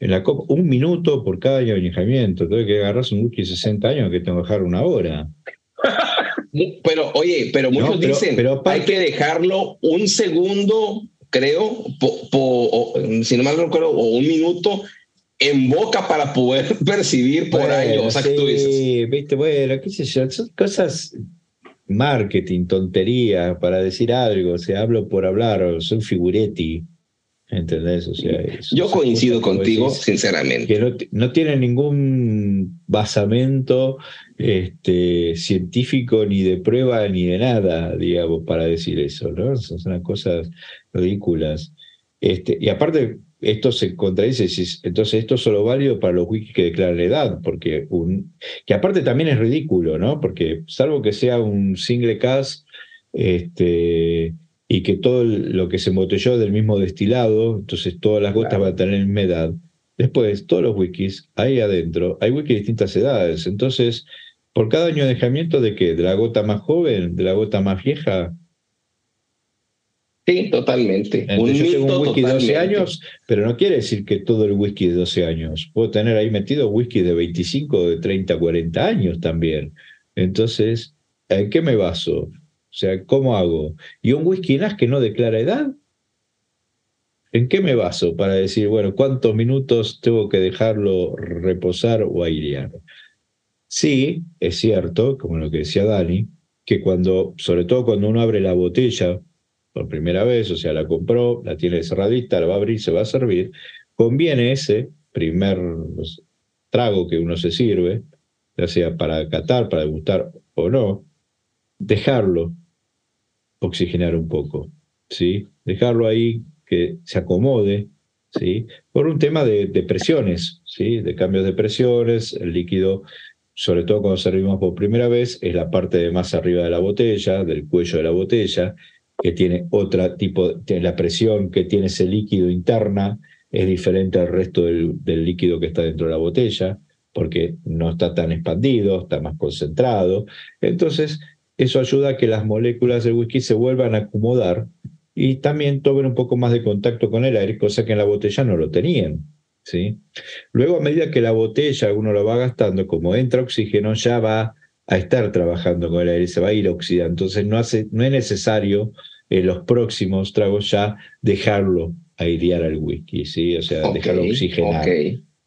en la copa, un minuto por cada año de añejamiento. Tengo que agarras un whisky 60 años que tengo que dejar una hora. pero, oye, pero muchos dicen pero hay que dejarlo un segundo, creo, si no mal recuerdo, o un minuto en boca para poder <laughs> percibir por año. O sea, sí, viste, bueno, qué sé yo, son cosas marketing, tontería, para decir algo, o sea, hablo por hablar, son figuretti. ¿Entendés? O sea, Yo coincido contigo, sinceramente. Que no, tiene ningún basamento este, científico ni de prueba ni de nada, digamos, para decir eso, ¿no? Son, unas cosas ridículas. Este, y aparte, esto se contradice, entonces esto es solo válido para los wikis que declaran edad, porque un, que aparte también es ridículo, ¿no? Porque salvo que sea un single cast, este, y que todo lo que se embotelló del mismo destilado, entonces todas las gotas van a tener la misma edad. Después, todos los wikis, ahí adentro, hay wikis de distintas edades. Entonces, por cada año de dejamiento, ¿de qué? ¿De la gota más joven? ¿De la gota más vieja? Sí, totalmente. un yo tengo un whisky de 12 años, pero no quiere decir que todo el whisky de 12 años. Puedo tener ahí metido whisky de 25, de 30, 40 años también. Entonces, ¿en qué me baso? O sea, ¿cómo hago? ¿Y un whisky que no declara edad? ¿En qué me baso para decir, bueno, cuántos minutos tengo que dejarlo reposar o airear? Sí, es cierto, como lo que decía Dani, que cuando, sobre todo cuando uno abre la botella por primera vez, o sea, la compró, la tiene cerradita, la va a abrir, se va a servir, conviene ese primer trago que uno se sirve, ya sea para catar, para degustar o no, dejarlo oxigenar un poco, ¿sí? Dejarlo ahí que se acomode, ¿sí? Por un tema de, presiones, ¿sí? De cambios de presiones, el líquido, sobre todo cuando servimos por primera vez, es la parte de más arriba de la botella, del cuello de la botella, que tiene otro tipo, de la presión que tiene ese líquido interna es diferente al resto del, del líquido que está dentro de la botella, porque no está tan expandido, está más concentrado. Entonces, eso ayuda a que las moléculas del whisky se vuelvan a acomodar y también tomen un poco más de contacto con el aire, cosa que en la botella no lo tenían. ¿sí? Luego, a medida que la botella uno lo va gastando, como entra oxígeno, ya va a estar trabajando con el aire, se va a ir oxidando. Entonces, no, hace, no es necesario en los próximos tragos ya dejarlo airear al whisky, ¿sí? o sea, dejarlo oxigenar.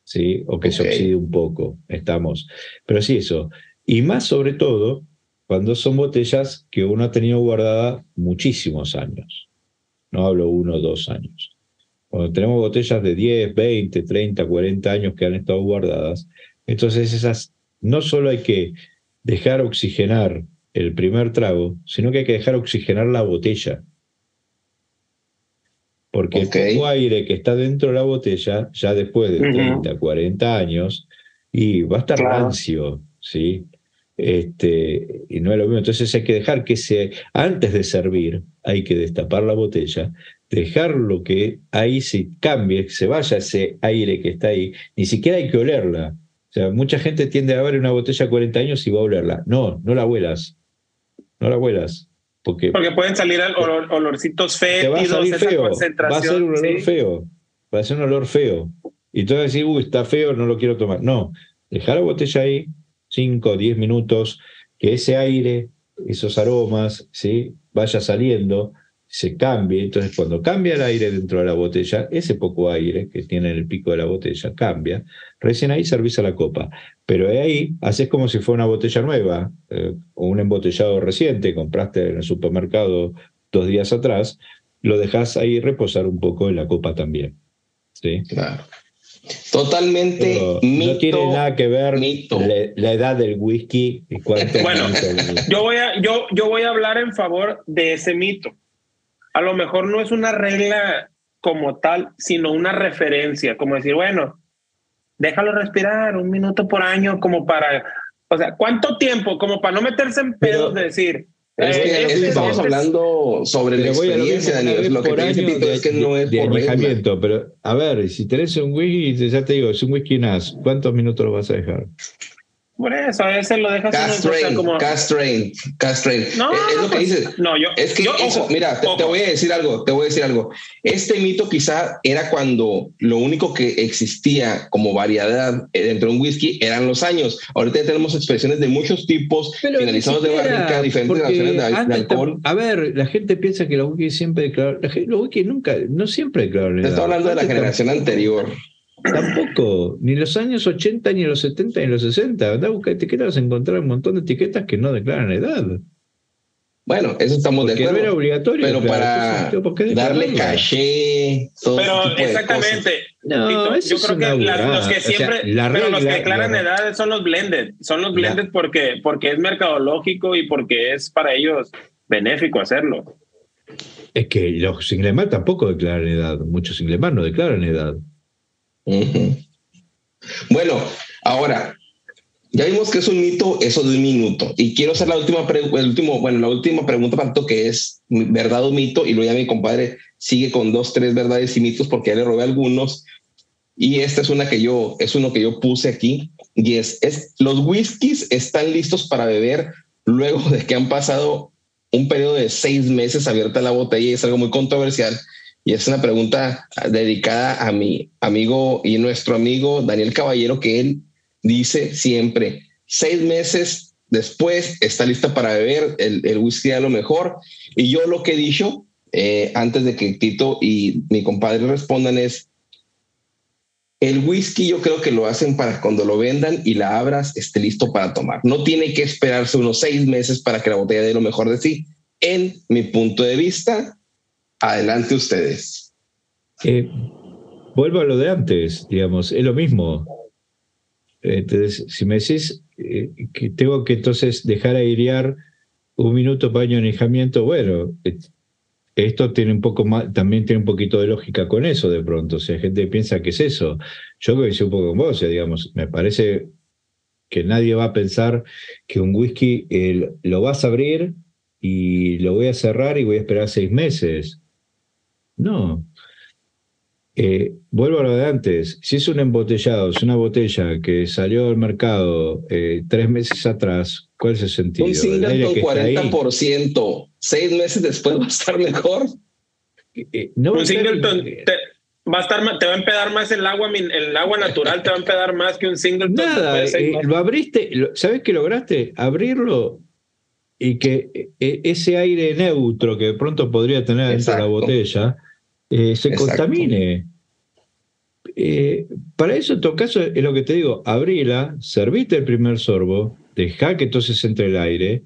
¿sí? O que se oxide un poco, estamos. Pero sí, eso. Y más sobre todo, cuando son botellas que uno ha tenido guardada muchísimos años. No hablo uno o dos años. Cuando tenemos botellas de 10, 20, 30, 40 años que han estado guardadas, entonces esas no solo hay que dejar oxigenar el primer trago, sino que hay que dejar oxigenar la botella. Porque el poco aire que está dentro de la botella, ya después de 30, 40 años, y va a estar rancio, ¿sí? Este, y no es lo mismo. Entonces hay que dejar que se, antes de servir, hay que destapar la botella, dejarlo que ahí se cambie, que se vaya ese aire que está ahí. Ni siquiera hay que olerla. O sea, mucha gente tiende a ver una botella 40 años y va a olerla. No, no la huelas. No la huelas. Porque, porque pueden salir olorcitos fétidos, va a salir feo, Va a ser un olor feo. Va a ser un olor feo. Y tú vas a decir, uy, está feo, no lo quiero tomar. No, dejar la botella ahí, 5 o 10 minutos, que ese aire, esos aromas, ¿sí? vaya saliendo, se cambie. Entonces, cuando cambia el aire dentro de la botella, ese poco aire que tiene en el pico de la botella cambia. Recién ahí servís a la copa. Pero ahí haces como si fuera una botella nueva eh, o un embotellado reciente, compraste en el supermercado dos días atrás, lo dejas ahí reposar un poco en la copa también. ¿sí? Claro. Totalmente No tiene nada que ver la, edad del whisky y cuánto. bueno, yo voy, a, yo, yo voy a hablar en favor de ese mito. A lo mejor no es una regla como tal, sino una referencia, como decir, bueno, déjalo respirar un minuto por año, como para. O sea, ¿cuánto tiempo? Como para no meterse en pedos de decir, es que, eh, este estamos hablando sobre la experiencia, Daniel. Lo que te dice es que no es por Pero, a ver, si tenés un whisky, ya te digo, es un whisky NAS, ¿cuántos minutos lo vas a dejar? Por eso, a veces lo dejas Castrain, como... Castrain, Castrain. No, es, lo que pues, dices. No, yo. Es que eso, mira, te, voy a decir algo, te voy a decir algo. Este mito quizá era cuando lo único que existía como variedad dentro de un whisky eran los años. Ahorita tenemos expresiones de muchos tipos, finalizados de barrica, diferentes graduaciones de, alcohol. A ver, la gente piensa que los whisky siempre declararon, los whisky nunca, no siempre declararon. Está hablando de la generación anterior. Tampoco, ni los años 80, ni los 70, ni los 60. Anda a buscar etiquetas, vas a encontrar un montón de etiquetas que no declaran edad. Bueno, eso estamos de acuerdo. Era obligatorio. Pero para darle caché. pero exactamente. No, yo creo que los que siempre, pero los que declaran edad son los blended, son los blended porque, porque es mercadológico y porque es para ellos benéfico hacerlo. Es que los singlemar tampoco declaran edad, muchos singlemar no declaran edad. Bueno, ahora, ya vimos que es un mito eso de un minuto. Y quiero hacer la última, el bueno, la última pregunta, tanto que es verdad o mito. Y luego ya mi compadre sigue con dos, tres verdades y mitos porque ya le robé algunos. Y esta es una que yo, es uno que yo puse aquí. Y es, es los whiskies están listos para beber luego de que han pasado un periodo de seis meses abierta la botella y es algo muy controversial. Y es una pregunta dedicada a mi amigo y nuestro amigo Daniel Caballero, que él dice siempre, seis meses después está lista para beber el, el whisky a lo mejor. Y yo lo que he dicho eh, antes de que Tito y mi compadre respondan es, el whisky yo creo que lo hacen para cuando lo vendan y la abras esté listo para tomar. No tiene que esperarse unos seis meses para que la botella dé lo mejor de sí. En mi punto de vista, adelante ustedes. Eh, vuelvo a lo de antes, digamos, es lo mismo. Entonces, si me decís eh, que tengo que entonces dejar airear un minuto para anejamiento, bueno, esto tiene un poco más, también tiene un poquito de lógica con eso de pronto. O sea, gente piensa que es eso. Yo coincido un poco con vos, digamos, me parece que nadie va a pensar que un whisky lo vas a abrir y lo voy a cerrar y voy a esperar seis meses. No, eh, vuelvo a lo de antes. Si es un embotellado, es una botella que salió al mercado eh, tres meses atrás, ¿cuál es el sentido? Un single con 40%, seis meses después va a estar mejor. Eh, no un singleton te, va a estar, te va a empedar más el agua, el agua natural te va a empedar más que un singleton. Nada, lo abriste, ¿sabes qué lograste? Abrirlo y que ese aire neutro que de pronto podría tener dentro de la botella eh, se contamine. Eh, para eso, en todo caso, es lo que te digo, abrila, servite el primer sorbo, deja que entonces entre el aire,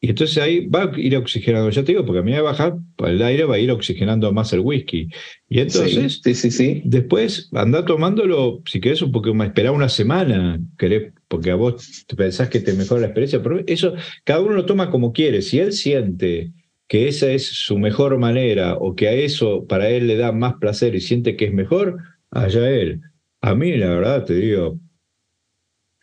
y entonces ahí va a ir oxigenando, ya te digo, porque a mí me baja, el aire va a ir oxigenando más el whisky. Y entonces, sí, sí, sí, después anda tomándolo, si querés, un poco más, espera una semana, querés, porque a vos pensás que te mejora la experiencia, pero eso cada uno lo toma como quiere. Si él siente que esa es su mejor manera o que a eso para él le da más placer y siente que es mejor, allá él. A mí, la verdad, te digo,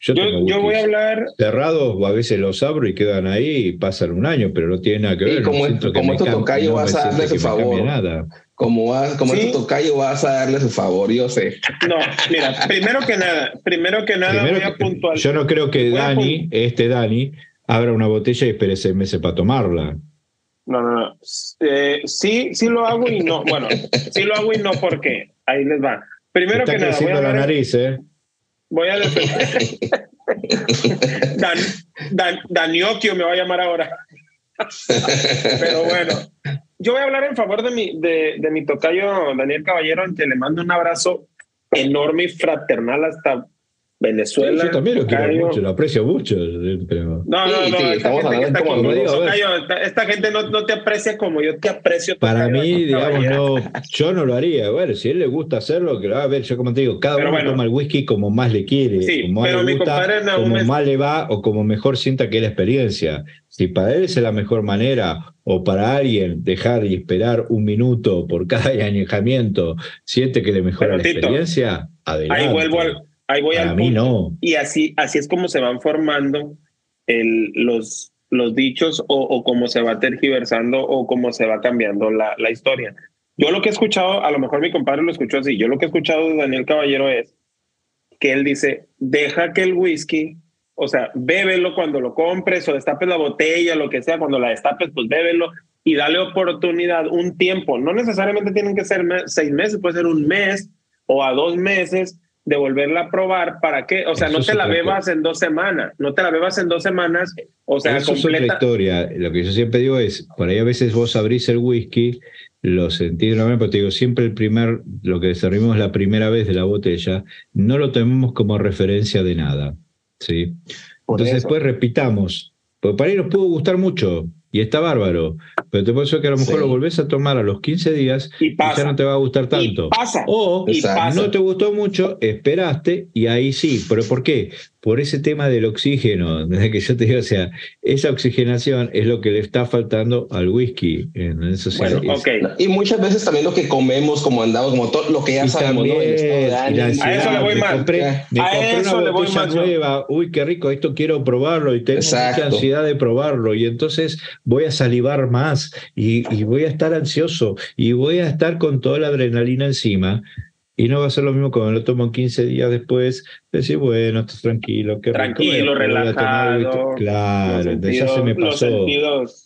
yo, yo, voy a hablar. Cerrados, a veces los abro y quedan ahí y pasan un año, pero no tiene nada que ver. Y como, esto, como esto tocayo vas a darle su favor. Nada. Como, vas, como esto tocayo vas a darle su favor, yo sé. <laughs> No, mira, primero que nada, primero que nada voy a puntualizar. Yo no creo que Dani, este Dani, abra una botella y espere seis meses para tomarla. No, no, no. Eh, sí, sí lo hago y no. Bueno, sí lo hago y no porque ahí les va. Primero que nada, voy a la nariz, ¿eh? Voy a defender. <laughs> Dan, Dan, me va a llamar ahora. Pero bueno, yo voy a hablar en favor de mi, de, de mi tocayo Daniel Caballero, al que le mando un abrazo enorme y fraternal hasta Venezuela. yo también lo quiero mucho, lo aprecio mucho. Pero... No, no, no, esta, gente, como esta, gente no, no, te aprecia como yo te aprecio. Para mí, digamos, no, <laughs> yo no lo haría. Bueno, si a él le gusta hacerlo, que lo haga a ver. Yo, como te digo, cada uno toma el whisky como más le quiere, sí, como, pero le gusta, como más le va o como mejor sienta que es la experiencia. Si para él es la mejor manera o para alguien dejar y esperar un minuto por cada <laughs> añejamiento siente que le mejora la experiencia, adelante. Ahí vuelvo al Ahí voy a mí no. Y así, así es como se van formando el, los, los dichos o, o cómo se va tergiversando o cómo se va cambiando la, la historia. Yo lo que he escuchado, a lo mejor mi compadre lo escuchó así, yo lo que he escuchado de Daniel Caballero es que él dice, deja que el whisky, o sea, bébelo cuando lo compres o destapes la botella, lo que sea, cuando la destapes, pues bébelo y dale oportunidad, un tiempo. No necesariamente tienen que ser seis meses, puede ser un mes o a dos meses de volverla a probar, ¿para qué? O sea, no te la bebas en dos semanas, no te la bebas en dos semanas, o sea, Eso completa... es otra historia. Lo que yo siempre digo es, por ahí a veces vos abrís el whisky, lo sentís de una manera, pero te digo, siempre el primer, lo que servimos la primera vez de la botella, no lo tenemos como referencia de nada, ¿sí? Entonces después repitamos, porque para ahí nos pudo gustar mucho, y está bárbaro. Pero te puedo decir que a lo mejor lo volvés a tomar a los 15 días y, ya no te va a gustar tanto. O no te gustó mucho, esperaste y ahí sí. ¿Pero por qué? Por ese tema del oxígeno, <laughs> desde que yo te digo, o sea, esa oxigenación es lo que le está faltando al whisky. En Y muchas veces también lo que comemos, como andamos, como todo lo que ya sabemos, ¿no? a eso le voy mal. Compré, a eso una le voy mal. nueva, uy, qué rico, esto quiero probarlo y tengo mucha ansiedad de probarlo. Y entonces voy a salivar más y, voy a estar ansioso y voy a estar con toda la adrenalina encima. Y no va a ser lo mismo cuando lo tomo 15 días después, decir, bueno, estás tranquilo, qué Tranquilo, relajado. Claro, entonces ya se me pasó.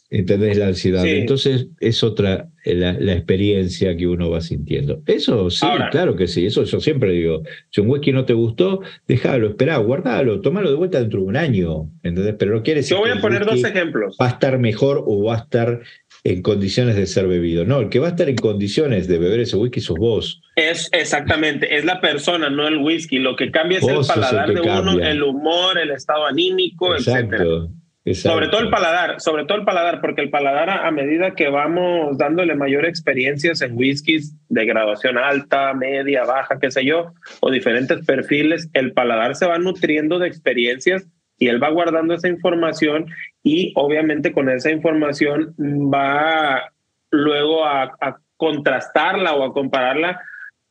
¿Entendés la ansiedad? Entonces es otra la, experiencia que uno va sintiendo. Eso sí, claro que sí, eso yo siempre digo. Si un whisky no te gustó, déjalo, esperá, guardalo, tómalo de vuelta dentro de un año. ¿Entendés? Pero no quiere decir. Yo voy a poner dos ejemplos. Va a estar mejor o va a estar en condiciones de ser bebido. No, el que va a estar en condiciones de beber ese whisky sos vos. Es exactamente, es la persona, no el whisky. Lo que cambia es el paladar de uno, el humor, el estado anímico, Exacto. Sobre todo el paladar, sobre todo el paladar, porque el paladar a, medida que vamos dándole mayor experiencias en whiskies de graduación alta, media, baja, qué sé yo, o diferentes perfiles, el paladar se va nutriendo de experiencias y él va guardando esa información y obviamente con esa información va luego a, contrastarla o a compararla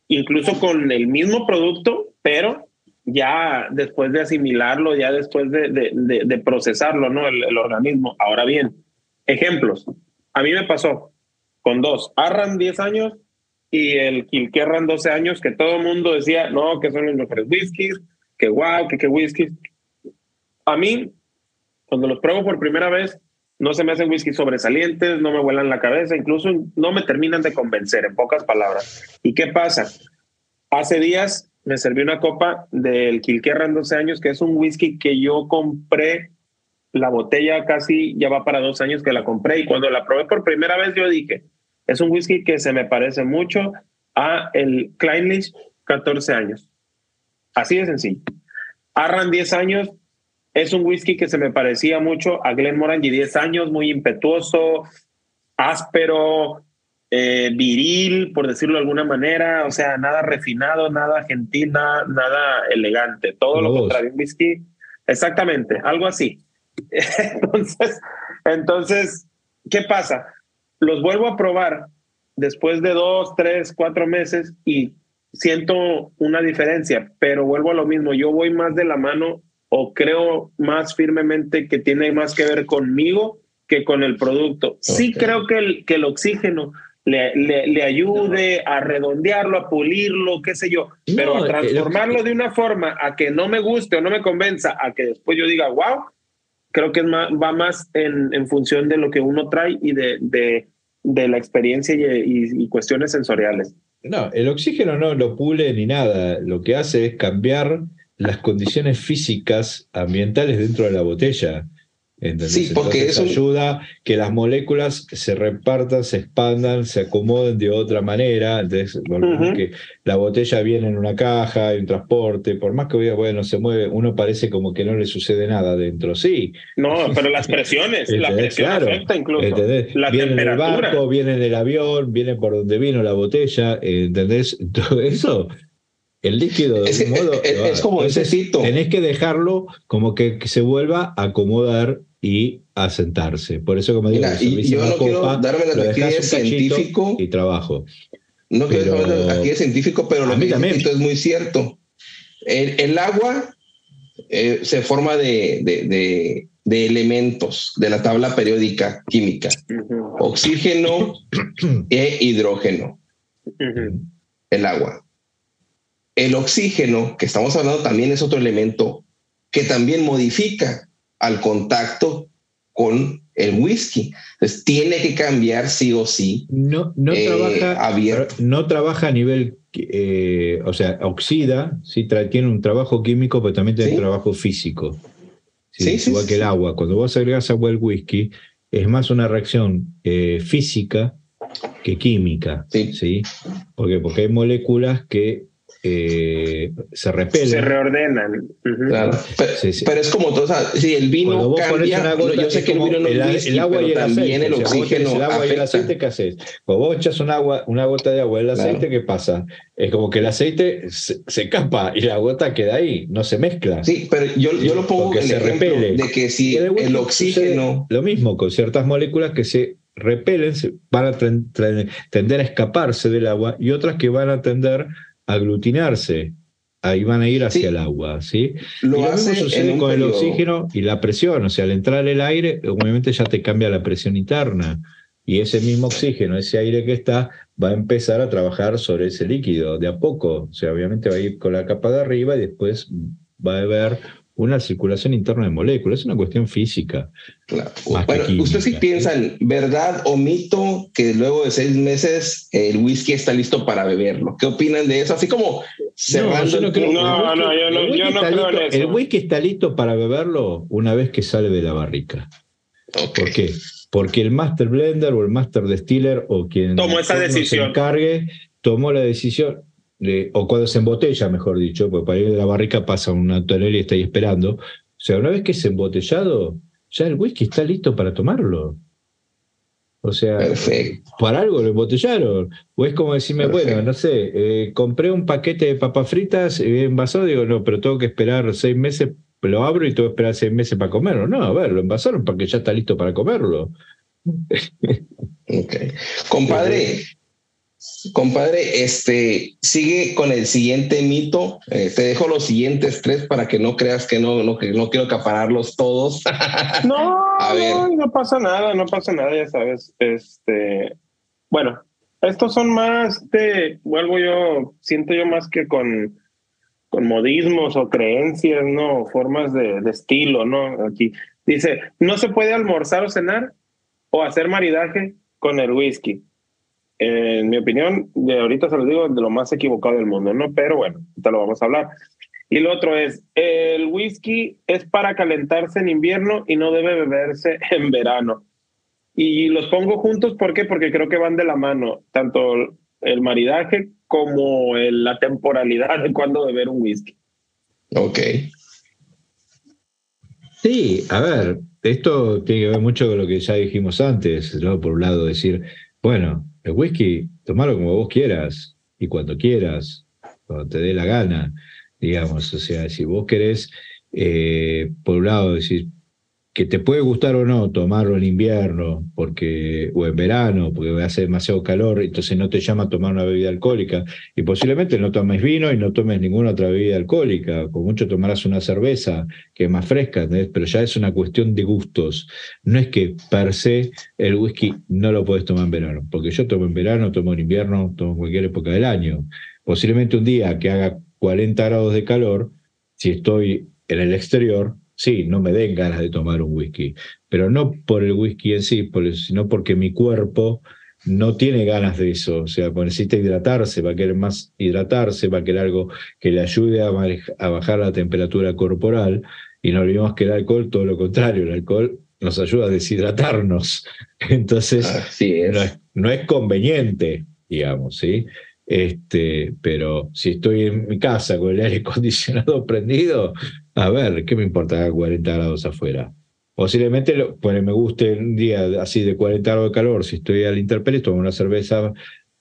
incluso con el mismo producto, pero ya después de asimilarlo, ya después de, de, procesarlo, ¿no? El, organismo. Ahora bien, ejemplos. A mí me pasó con dos, Arran 10 años y el Kilkerran 12 años, que todo el mundo decía, no, que son los mejores whiskies, que guau, que qué whisky. A mí cuando los pruebo por primera vez, no se me hacen whisky sobresalientes, no me vuelan la cabeza, incluso no me terminan de convencer, en pocas palabras. ¿Y qué pasa? Hace días me serví una copa del Kilkerran 12 años, que es un whisky que yo compré, la botella casi ya va para dos años que la compré, y cuando la probé por primera vez yo dije, es un whisky que se me parece mucho a el Kleinlich 14 años. Así de sencillo. Arran 10 años, es un whisky que se me parecía mucho a Glenmorangie 10 años, muy impetuoso, áspero, eh, viril, por decirlo de alguna manera, o sea, nada refinado, nada gentil, nada, elegante, todo lo contrario, un whisky, exactamente, algo así. <laughs> entonces, entonces, ¿qué pasa? Los vuelvo a probar después de dos, tres, cuatro meses y siento una diferencia, pero vuelvo a lo mismo, yo voy más de la mano o creo más firmemente que tiene más que ver conmigo que con el producto. Sí creo que el, que el oxígeno le, le, ayude a redondearlo, a pulirlo, qué sé yo, pero a transformarlo de una forma a que no me guste o no me convenza, a que después yo diga, wow, creo que es más, va más en, en, función de lo que uno trae y de, de, de la experiencia y, y cuestiones sensoriales. No, el oxígeno no lo pule ni nada, lo que hace es cambiar las condiciones físicas ambientales dentro de la botella. Sí, porque eso ayuda que las moléculas se repartan, se expandan, se acomoden de otra manera. Entonces, que la botella viene en una caja, un transporte, por más que bueno, se mueve, uno parece como que no le sucede nada dentro. Sí. No, pero las <laughs> presiones, la presión afecta incluso. La viene en el barco, viene en el avión, viene por donde vino la botella, ¿entendés? <laughs> Todo eso el líquido de es, modo. Es, como necesito. Tenés que dejarlo como que, se vuelva a acomodar y a sentarse. Por eso, como digo, yo no quiero darme la de científico y trabajo. No quiero darme aquí de científico, pero lo que es muy cierto. El, agua eh, se forma de, de, de, elementos de la tabla periódica química: oxígeno <clears throat> e hidrógeno. El agua el oxígeno, que estamos hablando, también es otro elemento que también modifica al contacto con el whisky. Entonces tiene que cambiar sí o sí. No, no, eh, trabaja, no trabaja a nivel, eh, o sea, oxida, sí tiene un trabajo químico, pero también tiene un trabajo físico. Sí, igual que el agua. Cuando vos agregas agua al whisky, es más una reacción eh, física que química. ¿sí? ¿Por qué? Porque hay moléculas que eh, se repelen. Se reordenan. Pero, es como todo, o sea, si el vino cambia, yo sé que el vino no el, el agua y el también aceite, el oxígeno. el agua y el aceite, ¿qué haces? Cuando vos echas un agua, una gota de agua el aceite, ¿qué pasa? Es como que el aceite se, escapa y la gota queda ahí, no se mezcla. Sí, pero yo, yo lo pongo en se repele. de que si el, oxígeno. Lo mismo con ciertas moléculas que se repelen, van a tender a escaparse del agua y otras que van a tender aglutinarse, ahí van a ir hacia el agua, ¿sí? Lo, y lo mismo sucede con el oxígeno y la presión, o sea, al entrar el aire, obviamente ya te cambia la presión interna, y ese mismo oxígeno, ese aire que está, va a empezar a trabajar sobre ese líquido de a poco, o sea, obviamente va a ir con la capa de arriba y después va a haber una circulación interna de moléculas, es una cuestión física. Claro. Bueno, ¿ustedes sí piensan, verdad o mito, que luego de seis meses el whisky está listo para beberlo? ¿Qué opinan de eso? Así como cerrando no, no, no, yo no, yo no creo en eso. El whisky está listo para beberlo una vez que sale de la barrica. ¿Por qué? Porque el master blender o el master distiller o quien tomó esa decisión. se encargue tomó la decisión o cuando se embotella, mejor dicho, porque para ir de la barrica pasa una tonelada y está ahí esperando. O sea, una vez que es embotellado, ya el whisky está listo para tomarlo. O sea, para algo lo embotellaron. O es como decirme, bueno, no sé, eh, compré un paquete de papas fritas y envasado, digo, no, pero tengo que esperar seis meses, lo abro y tengo que esperar seis meses para comerlo. No, a ver, lo envasaron porque ya está listo para comerlo. Compadre, <laughs> Compadre, este, sigue con el siguiente mito. Eh, te dejo los siguientes tres para que no creas que no, no, que no quiero acapararlos todos. <laughs> no, no, no pasa nada, no pasa nada, ya sabes. Este, bueno, estos son más de, vuelvo yo, siento yo más que con, con modismos o creencias, ¿no? Formas de, de estilo, ¿no? Aquí dice, no se puede almorzar o cenar o hacer maridaje con el whisky en mi opinión, de ahorita se lo digo, de lo más equivocado del mundo, ¿no? Pero bueno, ahorita lo vamos a hablar. Y lo otro es, el whisky es para calentarse en invierno y no debe beberse <laughs> en verano. Y los pongo juntos, ¿por qué? Porque creo que van de la mano, tanto el maridaje como la temporalidad de cuándo beber un whisky. Ok. Sí, a ver, esto tiene que ver mucho con lo que ya dijimos antes, ¿no? Por un lado, decir, bueno, el whisky, tomalo como vos quieras y cuando quieras, cuando te dé la gana, digamos. O sea, si vos querés, eh, por un lado, decir, que te puede gustar o no tomarlo en invierno porque, o en verano, porque hace demasiado calor, entonces no te llama a tomar una bebida alcohólica. Y posiblemente no tomes vino y no tomes ninguna otra bebida alcohólica. Con mucho tomarás una cerveza que es más fresca, pero ya es una cuestión de gustos. No es que per se el whisky no lo puedes tomar en verano, porque yo tomo en verano, tomo en invierno, tomo en cualquier época del año. Posiblemente un día que haga 40 grados de calor, si estoy en el exterior, sí, no me den ganas de tomar un whisky, pero no por el whisky en sí, sino porque mi cuerpo no tiene ganas de eso, o sea, pues necesita hidratarse, va a querer más hidratarse, va a querer algo que le ayude a, bajar la temperatura corporal, y no olvidemos que el alcohol, todo lo contrario, el alcohol nos ayuda a deshidratarnos, <laughs> entonces No, es, no es conveniente, digamos, ¿sí? Este, pero si estoy en mi casa con el aire acondicionado <laughs> prendido, a ver, ¿qué me importa 40 grados afuera? Posiblemente pues, me guste un día así de 40 grados de calor, si estoy al interperie, tomo una cerveza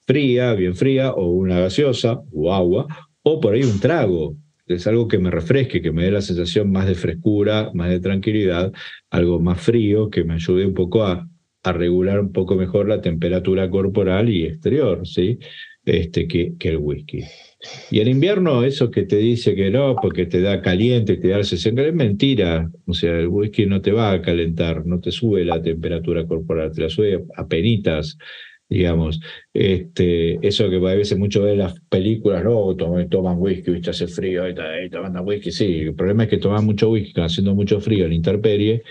fría, bien fría, o una gaseosa, o agua, o por ahí un trago. Es algo que me refresque, que me dé la sensación más de frescura, más de tranquilidad, algo más frío, que me ayude un poco a, a regular un poco mejor la temperatura corporal y exterior, ¿sí? este, que, que el whisky. Y en invierno, eso que te dice que no, porque te da caliente, te da sensación es mentira. O sea, el whisky no te va a calentar, no te sube la temperatura corporal, te la sube a penitas, digamos. Este, eso que a veces mucho ve en las películas, no, toman, whisky, ¿viste? hace frío, y, toman whisky. Sí, el problema es que toman mucho whisky, haciendo mucho frío en intemperie,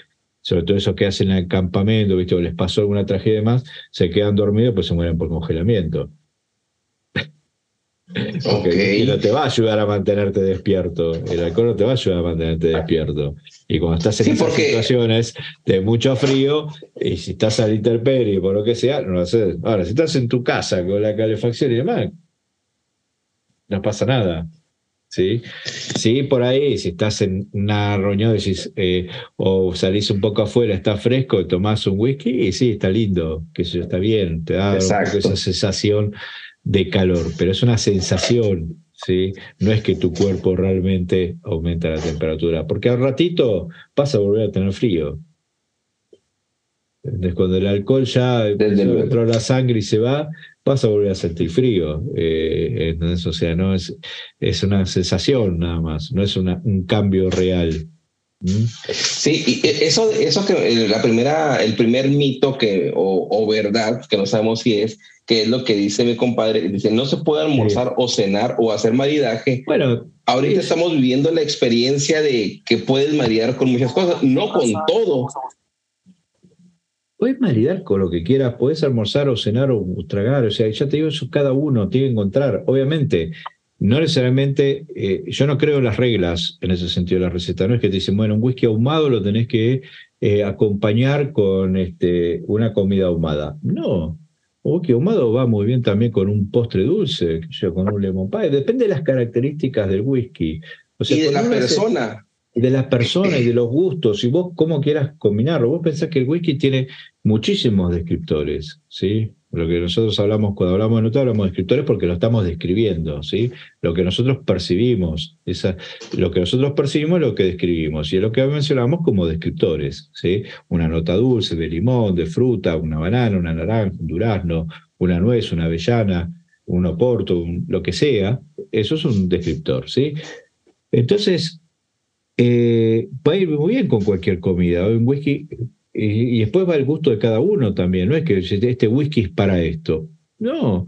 sobre todo esos que hacen en el campamento, ¿viste? o les pasó alguna tragedia más, se quedan dormidos, pues se mueren por congelamiento. <laughs> Okay. Y no te va a ayudar a mantenerte despierto. El alcohol no te va a ayudar a mantenerte despierto. Y cuando estás en esas situaciones de mucho frío, y si estás al interperio por lo que sea, no lo haces. Ahora, si estás en tu casa con la calefacción y demás, no pasa nada. ¿sí? Sí, por ahí, si estás en una reunión eh, o salís un poco afuera, está fresco, tomás un whisky, y sí, está lindo, que eso está bien, te da esa sensación de calor, pero es una sensación, ¿sí? No es que tu cuerpo realmente aumenta la temperatura, porque al ratito vas a volver a tener frío. Cuando el alcohol ya entra a la sangre y se va, vas a volver a sentir frío. Eh, o sea, no es, es una sensación nada más, no es una, un cambio real. Sí, y eso, eso que eh, la primera, el primer mito que, o, verdad, que no sabemos si es, que es lo que dice mi compadre, dice, no se puede almorzar o cenar o hacer maridaje. Bueno, ahorita estamos viviendo la experiencia de que puedes maridar con muchas cosas, no con todo, Puedes maridar con lo que quieras, puedes almorzar o cenar o tragar, o sea, ya te digo, eso cada uno tiene que encontrar. Obviamente, no necesariamente, eh, yo no creo en las reglas en ese sentido de la receta, no es que te dicen, bueno, un whisky ahumado lo tenés que eh, acompañar con este, una comida ahumada. No, un whisky ahumado va muy bien también con un postre dulce, con un lemon pie, depende de las características del whisky. O sea, y de la persona de las personas y de los gustos, y vos cómo quieras combinarlo. Vos pensás que el whisky tiene muchísimos descriptores, ¿sí? Lo que nosotros hablamos, cuando hablamos de nota, hablamos de descriptores porque lo estamos describiendo, ¿sí? Lo que nosotros percibimos, esa, lo que nosotros percibimos es lo que describimos, y es lo que mencionamos como descriptores, ¿sí? Una nota dulce de limón, de fruta, una banana, una naranja, un durazno, una nuez, una avellana, un oporto, lo que sea, eso es un descriptor, ¿sí? Entonces, eh, va a ir muy bien con cualquier comida. Un whisky, y, después va el gusto de cada uno también. No es que este whisky es para esto. No.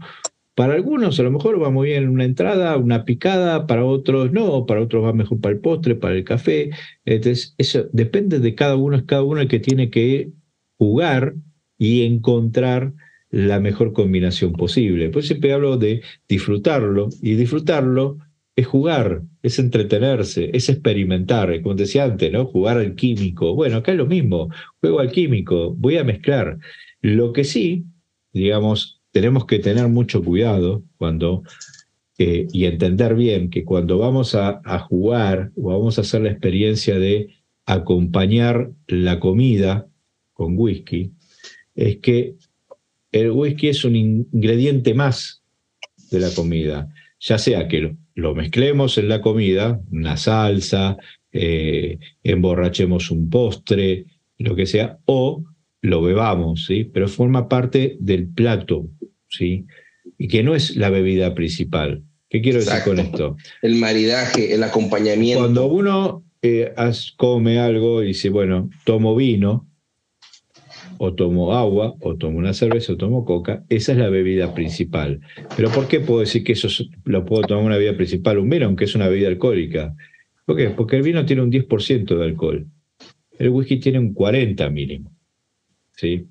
Para algunos a lo mejor va muy bien una entrada, una picada, para otros no, para otros va mejor para el postre, para el café. Entonces, eso depende de cada uno, es cada uno el que tiene que jugar y encontrar la mejor combinación posible. Pues siempre hablo de disfrutarlo y disfrutarlo es jugar, es entretenerse, es experimentar, como decía antes, ¿no? Jugar al químico. Bueno, acá es lo mismo, juego al químico, voy a mezclar. Lo que sí, digamos, tenemos que tener mucho cuidado cuando eh, y entender bien que cuando vamos a, a jugar o vamos a hacer la experiencia de acompañar la comida con whisky, es que el whisky es un ingrediente más de la comida, ya sea que lo mezclemos en la comida, una salsa, eh, emborrachemos un postre, lo que sea, o lo bebamos, ¿sí? Pero forma parte del plato, ¿sí? Y que no es la bebida principal. ¿Qué quiero decir con esto? El maridaje, el acompañamiento. Cuando uno eh, come algo y dice, bueno, tomo vino, o tomo agua, o tomo una cerveza, o tomo coca, esa es la bebida principal. Pero ¿por qué puedo decir que eso lo puedo tomar una bebida principal, un vino, aunque es una bebida alcohólica? ¿Por qué? Porque el vino tiene un 10% de alcohol. El whisky tiene un 40 mínimo. ¿Sí?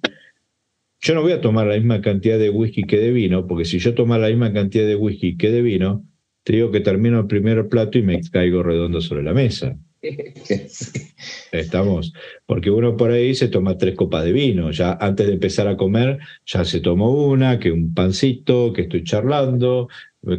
Yo no voy a tomar la misma cantidad de whisky que de vino, porque si yo tomo la misma cantidad de whisky que de vino, te digo que termino el primer plato y me caigo redondo sobre la mesa. <laughs> Estamos, porque uno por ahí se toma tres copas de vino, ya antes de empezar a comer, ya se tomó una, que un pancito, que estoy charlando,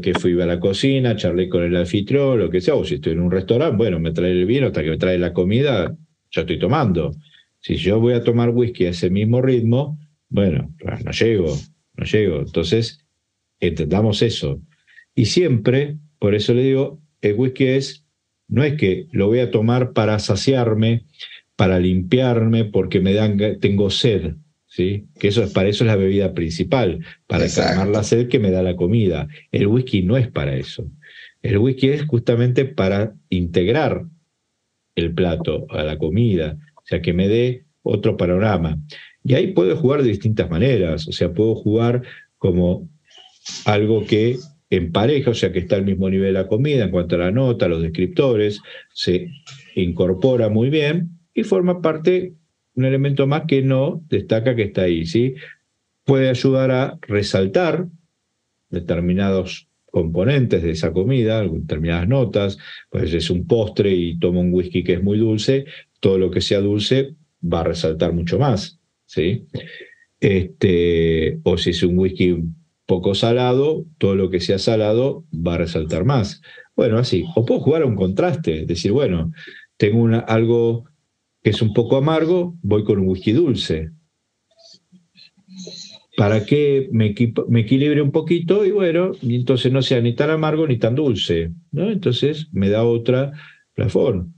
que fui a la cocina, charlé con el anfitrión, lo que sea, o si estoy en un restaurante, bueno, me trae el vino hasta que me trae la comida, ya estoy tomando. Si yo voy a tomar whisky a ese mismo ritmo, bueno, no llego, no llego. Entonces, entendamos eso. Y siempre, por eso le digo, el whisky es no es que lo voy a tomar para saciarme, para limpiarme, porque me dan, tengo sed, ¿sí? Que eso es para eso es la bebida principal, para calmar la sed que me da la comida. El whisky no es para eso. El whisky es justamente para integrar el plato a la comida, o sea, que me dé otro panorama. Y ahí puedo jugar de distintas maneras, o sea, puedo jugar como algo que en pareja, o sea que está al mismo nivel de la comida en cuanto a la nota, los descriptores, se incorpora muy bien y forma parte, un elemento más que no destaca que está ahí, ¿sí? Puede ayudar a resaltar determinados componentes de esa comida, determinadas notas, pues es un postre y toma un whisky que es muy dulce, todo lo que sea dulce va a resaltar mucho más, ¿sí? Este, o si es un whisky poco salado, todo lo que sea salado va a resaltar más. Bueno, así. O puedo jugar a un contraste, decir, bueno, tengo una, algo que es un poco amargo, voy con un whisky dulce. Para que me, me equilibre un poquito y bueno, y entonces no sea ni tan amargo ni tan dulce. ¿no? Entonces me da otra plafón.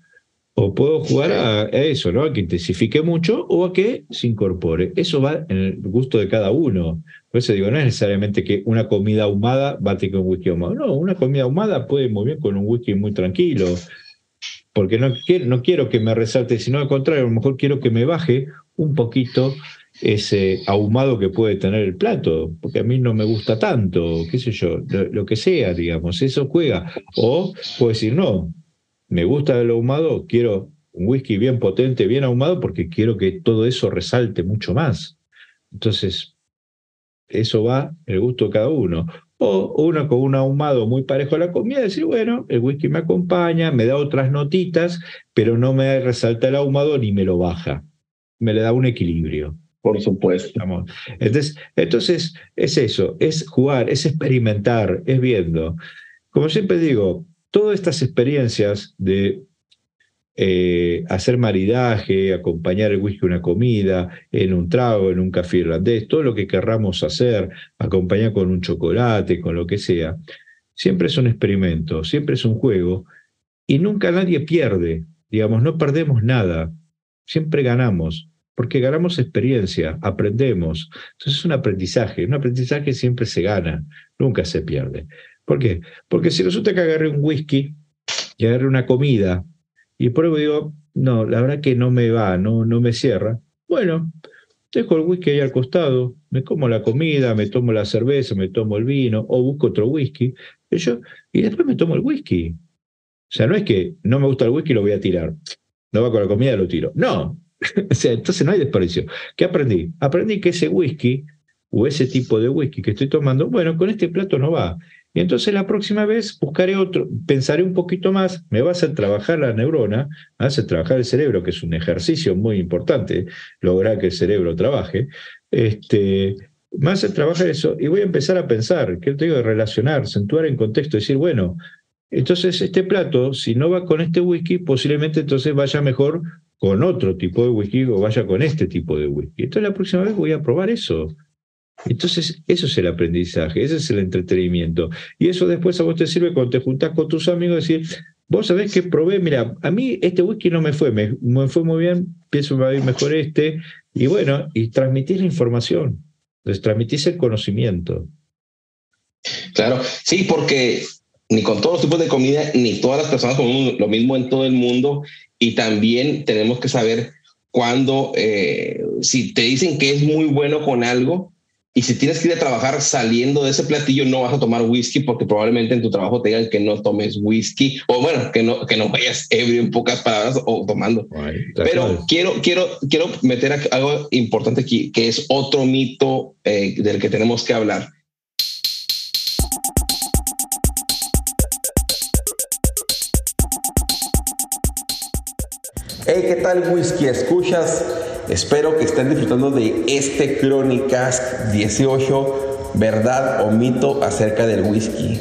O puedo jugar a, eso, ¿no? A que intensifique mucho o a que se incorpore. Eso va en el gusto de cada uno. Por eso digo, no es necesariamente que una comida ahumada bate con whisky ahumado. No, una comida ahumada puede muy bien con un whisky muy tranquilo. Porque no quiero, no quiero que me resalte, sino al contrario, a lo mejor quiero que me baje un poquito ese ahumado que puede tener el plato, porque a mí no me gusta tanto, qué sé yo, lo, que sea, digamos, eso juega. O puedo decir, no, me gusta el ahumado, quiero un whisky bien potente, bien ahumado, porque quiero que todo eso resalte mucho más. Entonces, eso va el gusto de cada uno. O uno con un ahumado muy parejo a la comida, decir, bueno, el whisky me acompaña, me da otras notitas, pero no me resalta el ahumado ni me lo baja. Me le da un equilibrio. Por supuesto. Entonces, entonces, es eso, es jugar, es experimentar, es viendo. Como siempre digo, todas estas experiencias de eh, hacer maridaje, acompañar el whisky a una comida, en un trago, en un café irlandés, todo lo que querramos hacer, acompañar con un chocolate, con lo que sea, siempre es un experimento, siempre es un juego y nunca nadie pierde, digamos, no perdemos nada, siempre ganamos. Porque ganamos experiencia, aprendemos. Entonces es un aprendizaje. Un aprendizaje siempre se gana, nunca se pierde. ¿Por qué? Porque si resulta que agarré un whisky y agarré una comida y pruebo y digo, no, la verdad que no me va, no, no me cierra, bueno, dejo el whisky ahí al costado, me como la comida, me tomo la cerveza, me tomo el vino o busco otro whisky y, yo, y después me tomo el whisky. O sea, no es que no me gusta el whisky y lo voy a tirar. No va con la comida, lo tiro. No. <laughs> o sea, entonces no hay desperdicio. ¿Qué aprendí? Aprendí que ese whisky o ese tipo de whisky que estoy tomando, bueno, con este plato no va. Y entonces la próxima vez buscaré otro, pensaré un poquito más, me va a trabajar la neurona, me hacer trabajar el cerebro, que es un ejercicio muy importante, lograr que el cerebro trabaje. Este, me hacer trabajar eso y voy a empezar a pensar, que te digo relacionar, centuar en contexto, decir, bueno, entonces este plato, si no va con este whisky, posiblemente entonces vaya mejor con otro tipo de whisky o vaya con este tipo de whisky. Entonces la próxima vez voy a probar eso. Entonces, eso es el aprendizaje, ese es el entretenimiento. Y eso después a vos te sirve cuando te juntás con tus amigos, decir, vos sabés que probé, mira, a mí este whisky no me fue, me, fue muy bien, pienso que va a ir mejor este, y bueno, y transmitís la información, transmitís el conocimiento. Claro, sí, porque ni con todos los tipos de comida, ni todas las personas comemos lo mismo en todo el mundo, y también tenemos que saber cuándo, eh, si te dicen que es muy bueno con algo, y si tienes que ir a trabajar saliendo de ese platillo, no vas a tomar whisky porque probablemente en tu trabajo te digan que no tomes whisky o bueno, que no, que no vayas ebrio en pocas palabras o tomando. Pero quiero, quiero, quiero meter algo importante aquí, que es otro mito eh, del que tenemos que hablar. Hey, ¿qué tal whisky? ¿Escuchas? Espero que estén disfrutando de este Crónicas 18, verdad o mito acerca del whisky.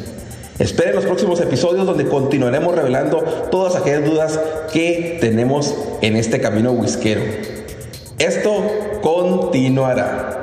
Esperen los próximos episodios donde continuaremos revelando todas aquellas dudas que tenemos en este camino whiskero. Esto continuará.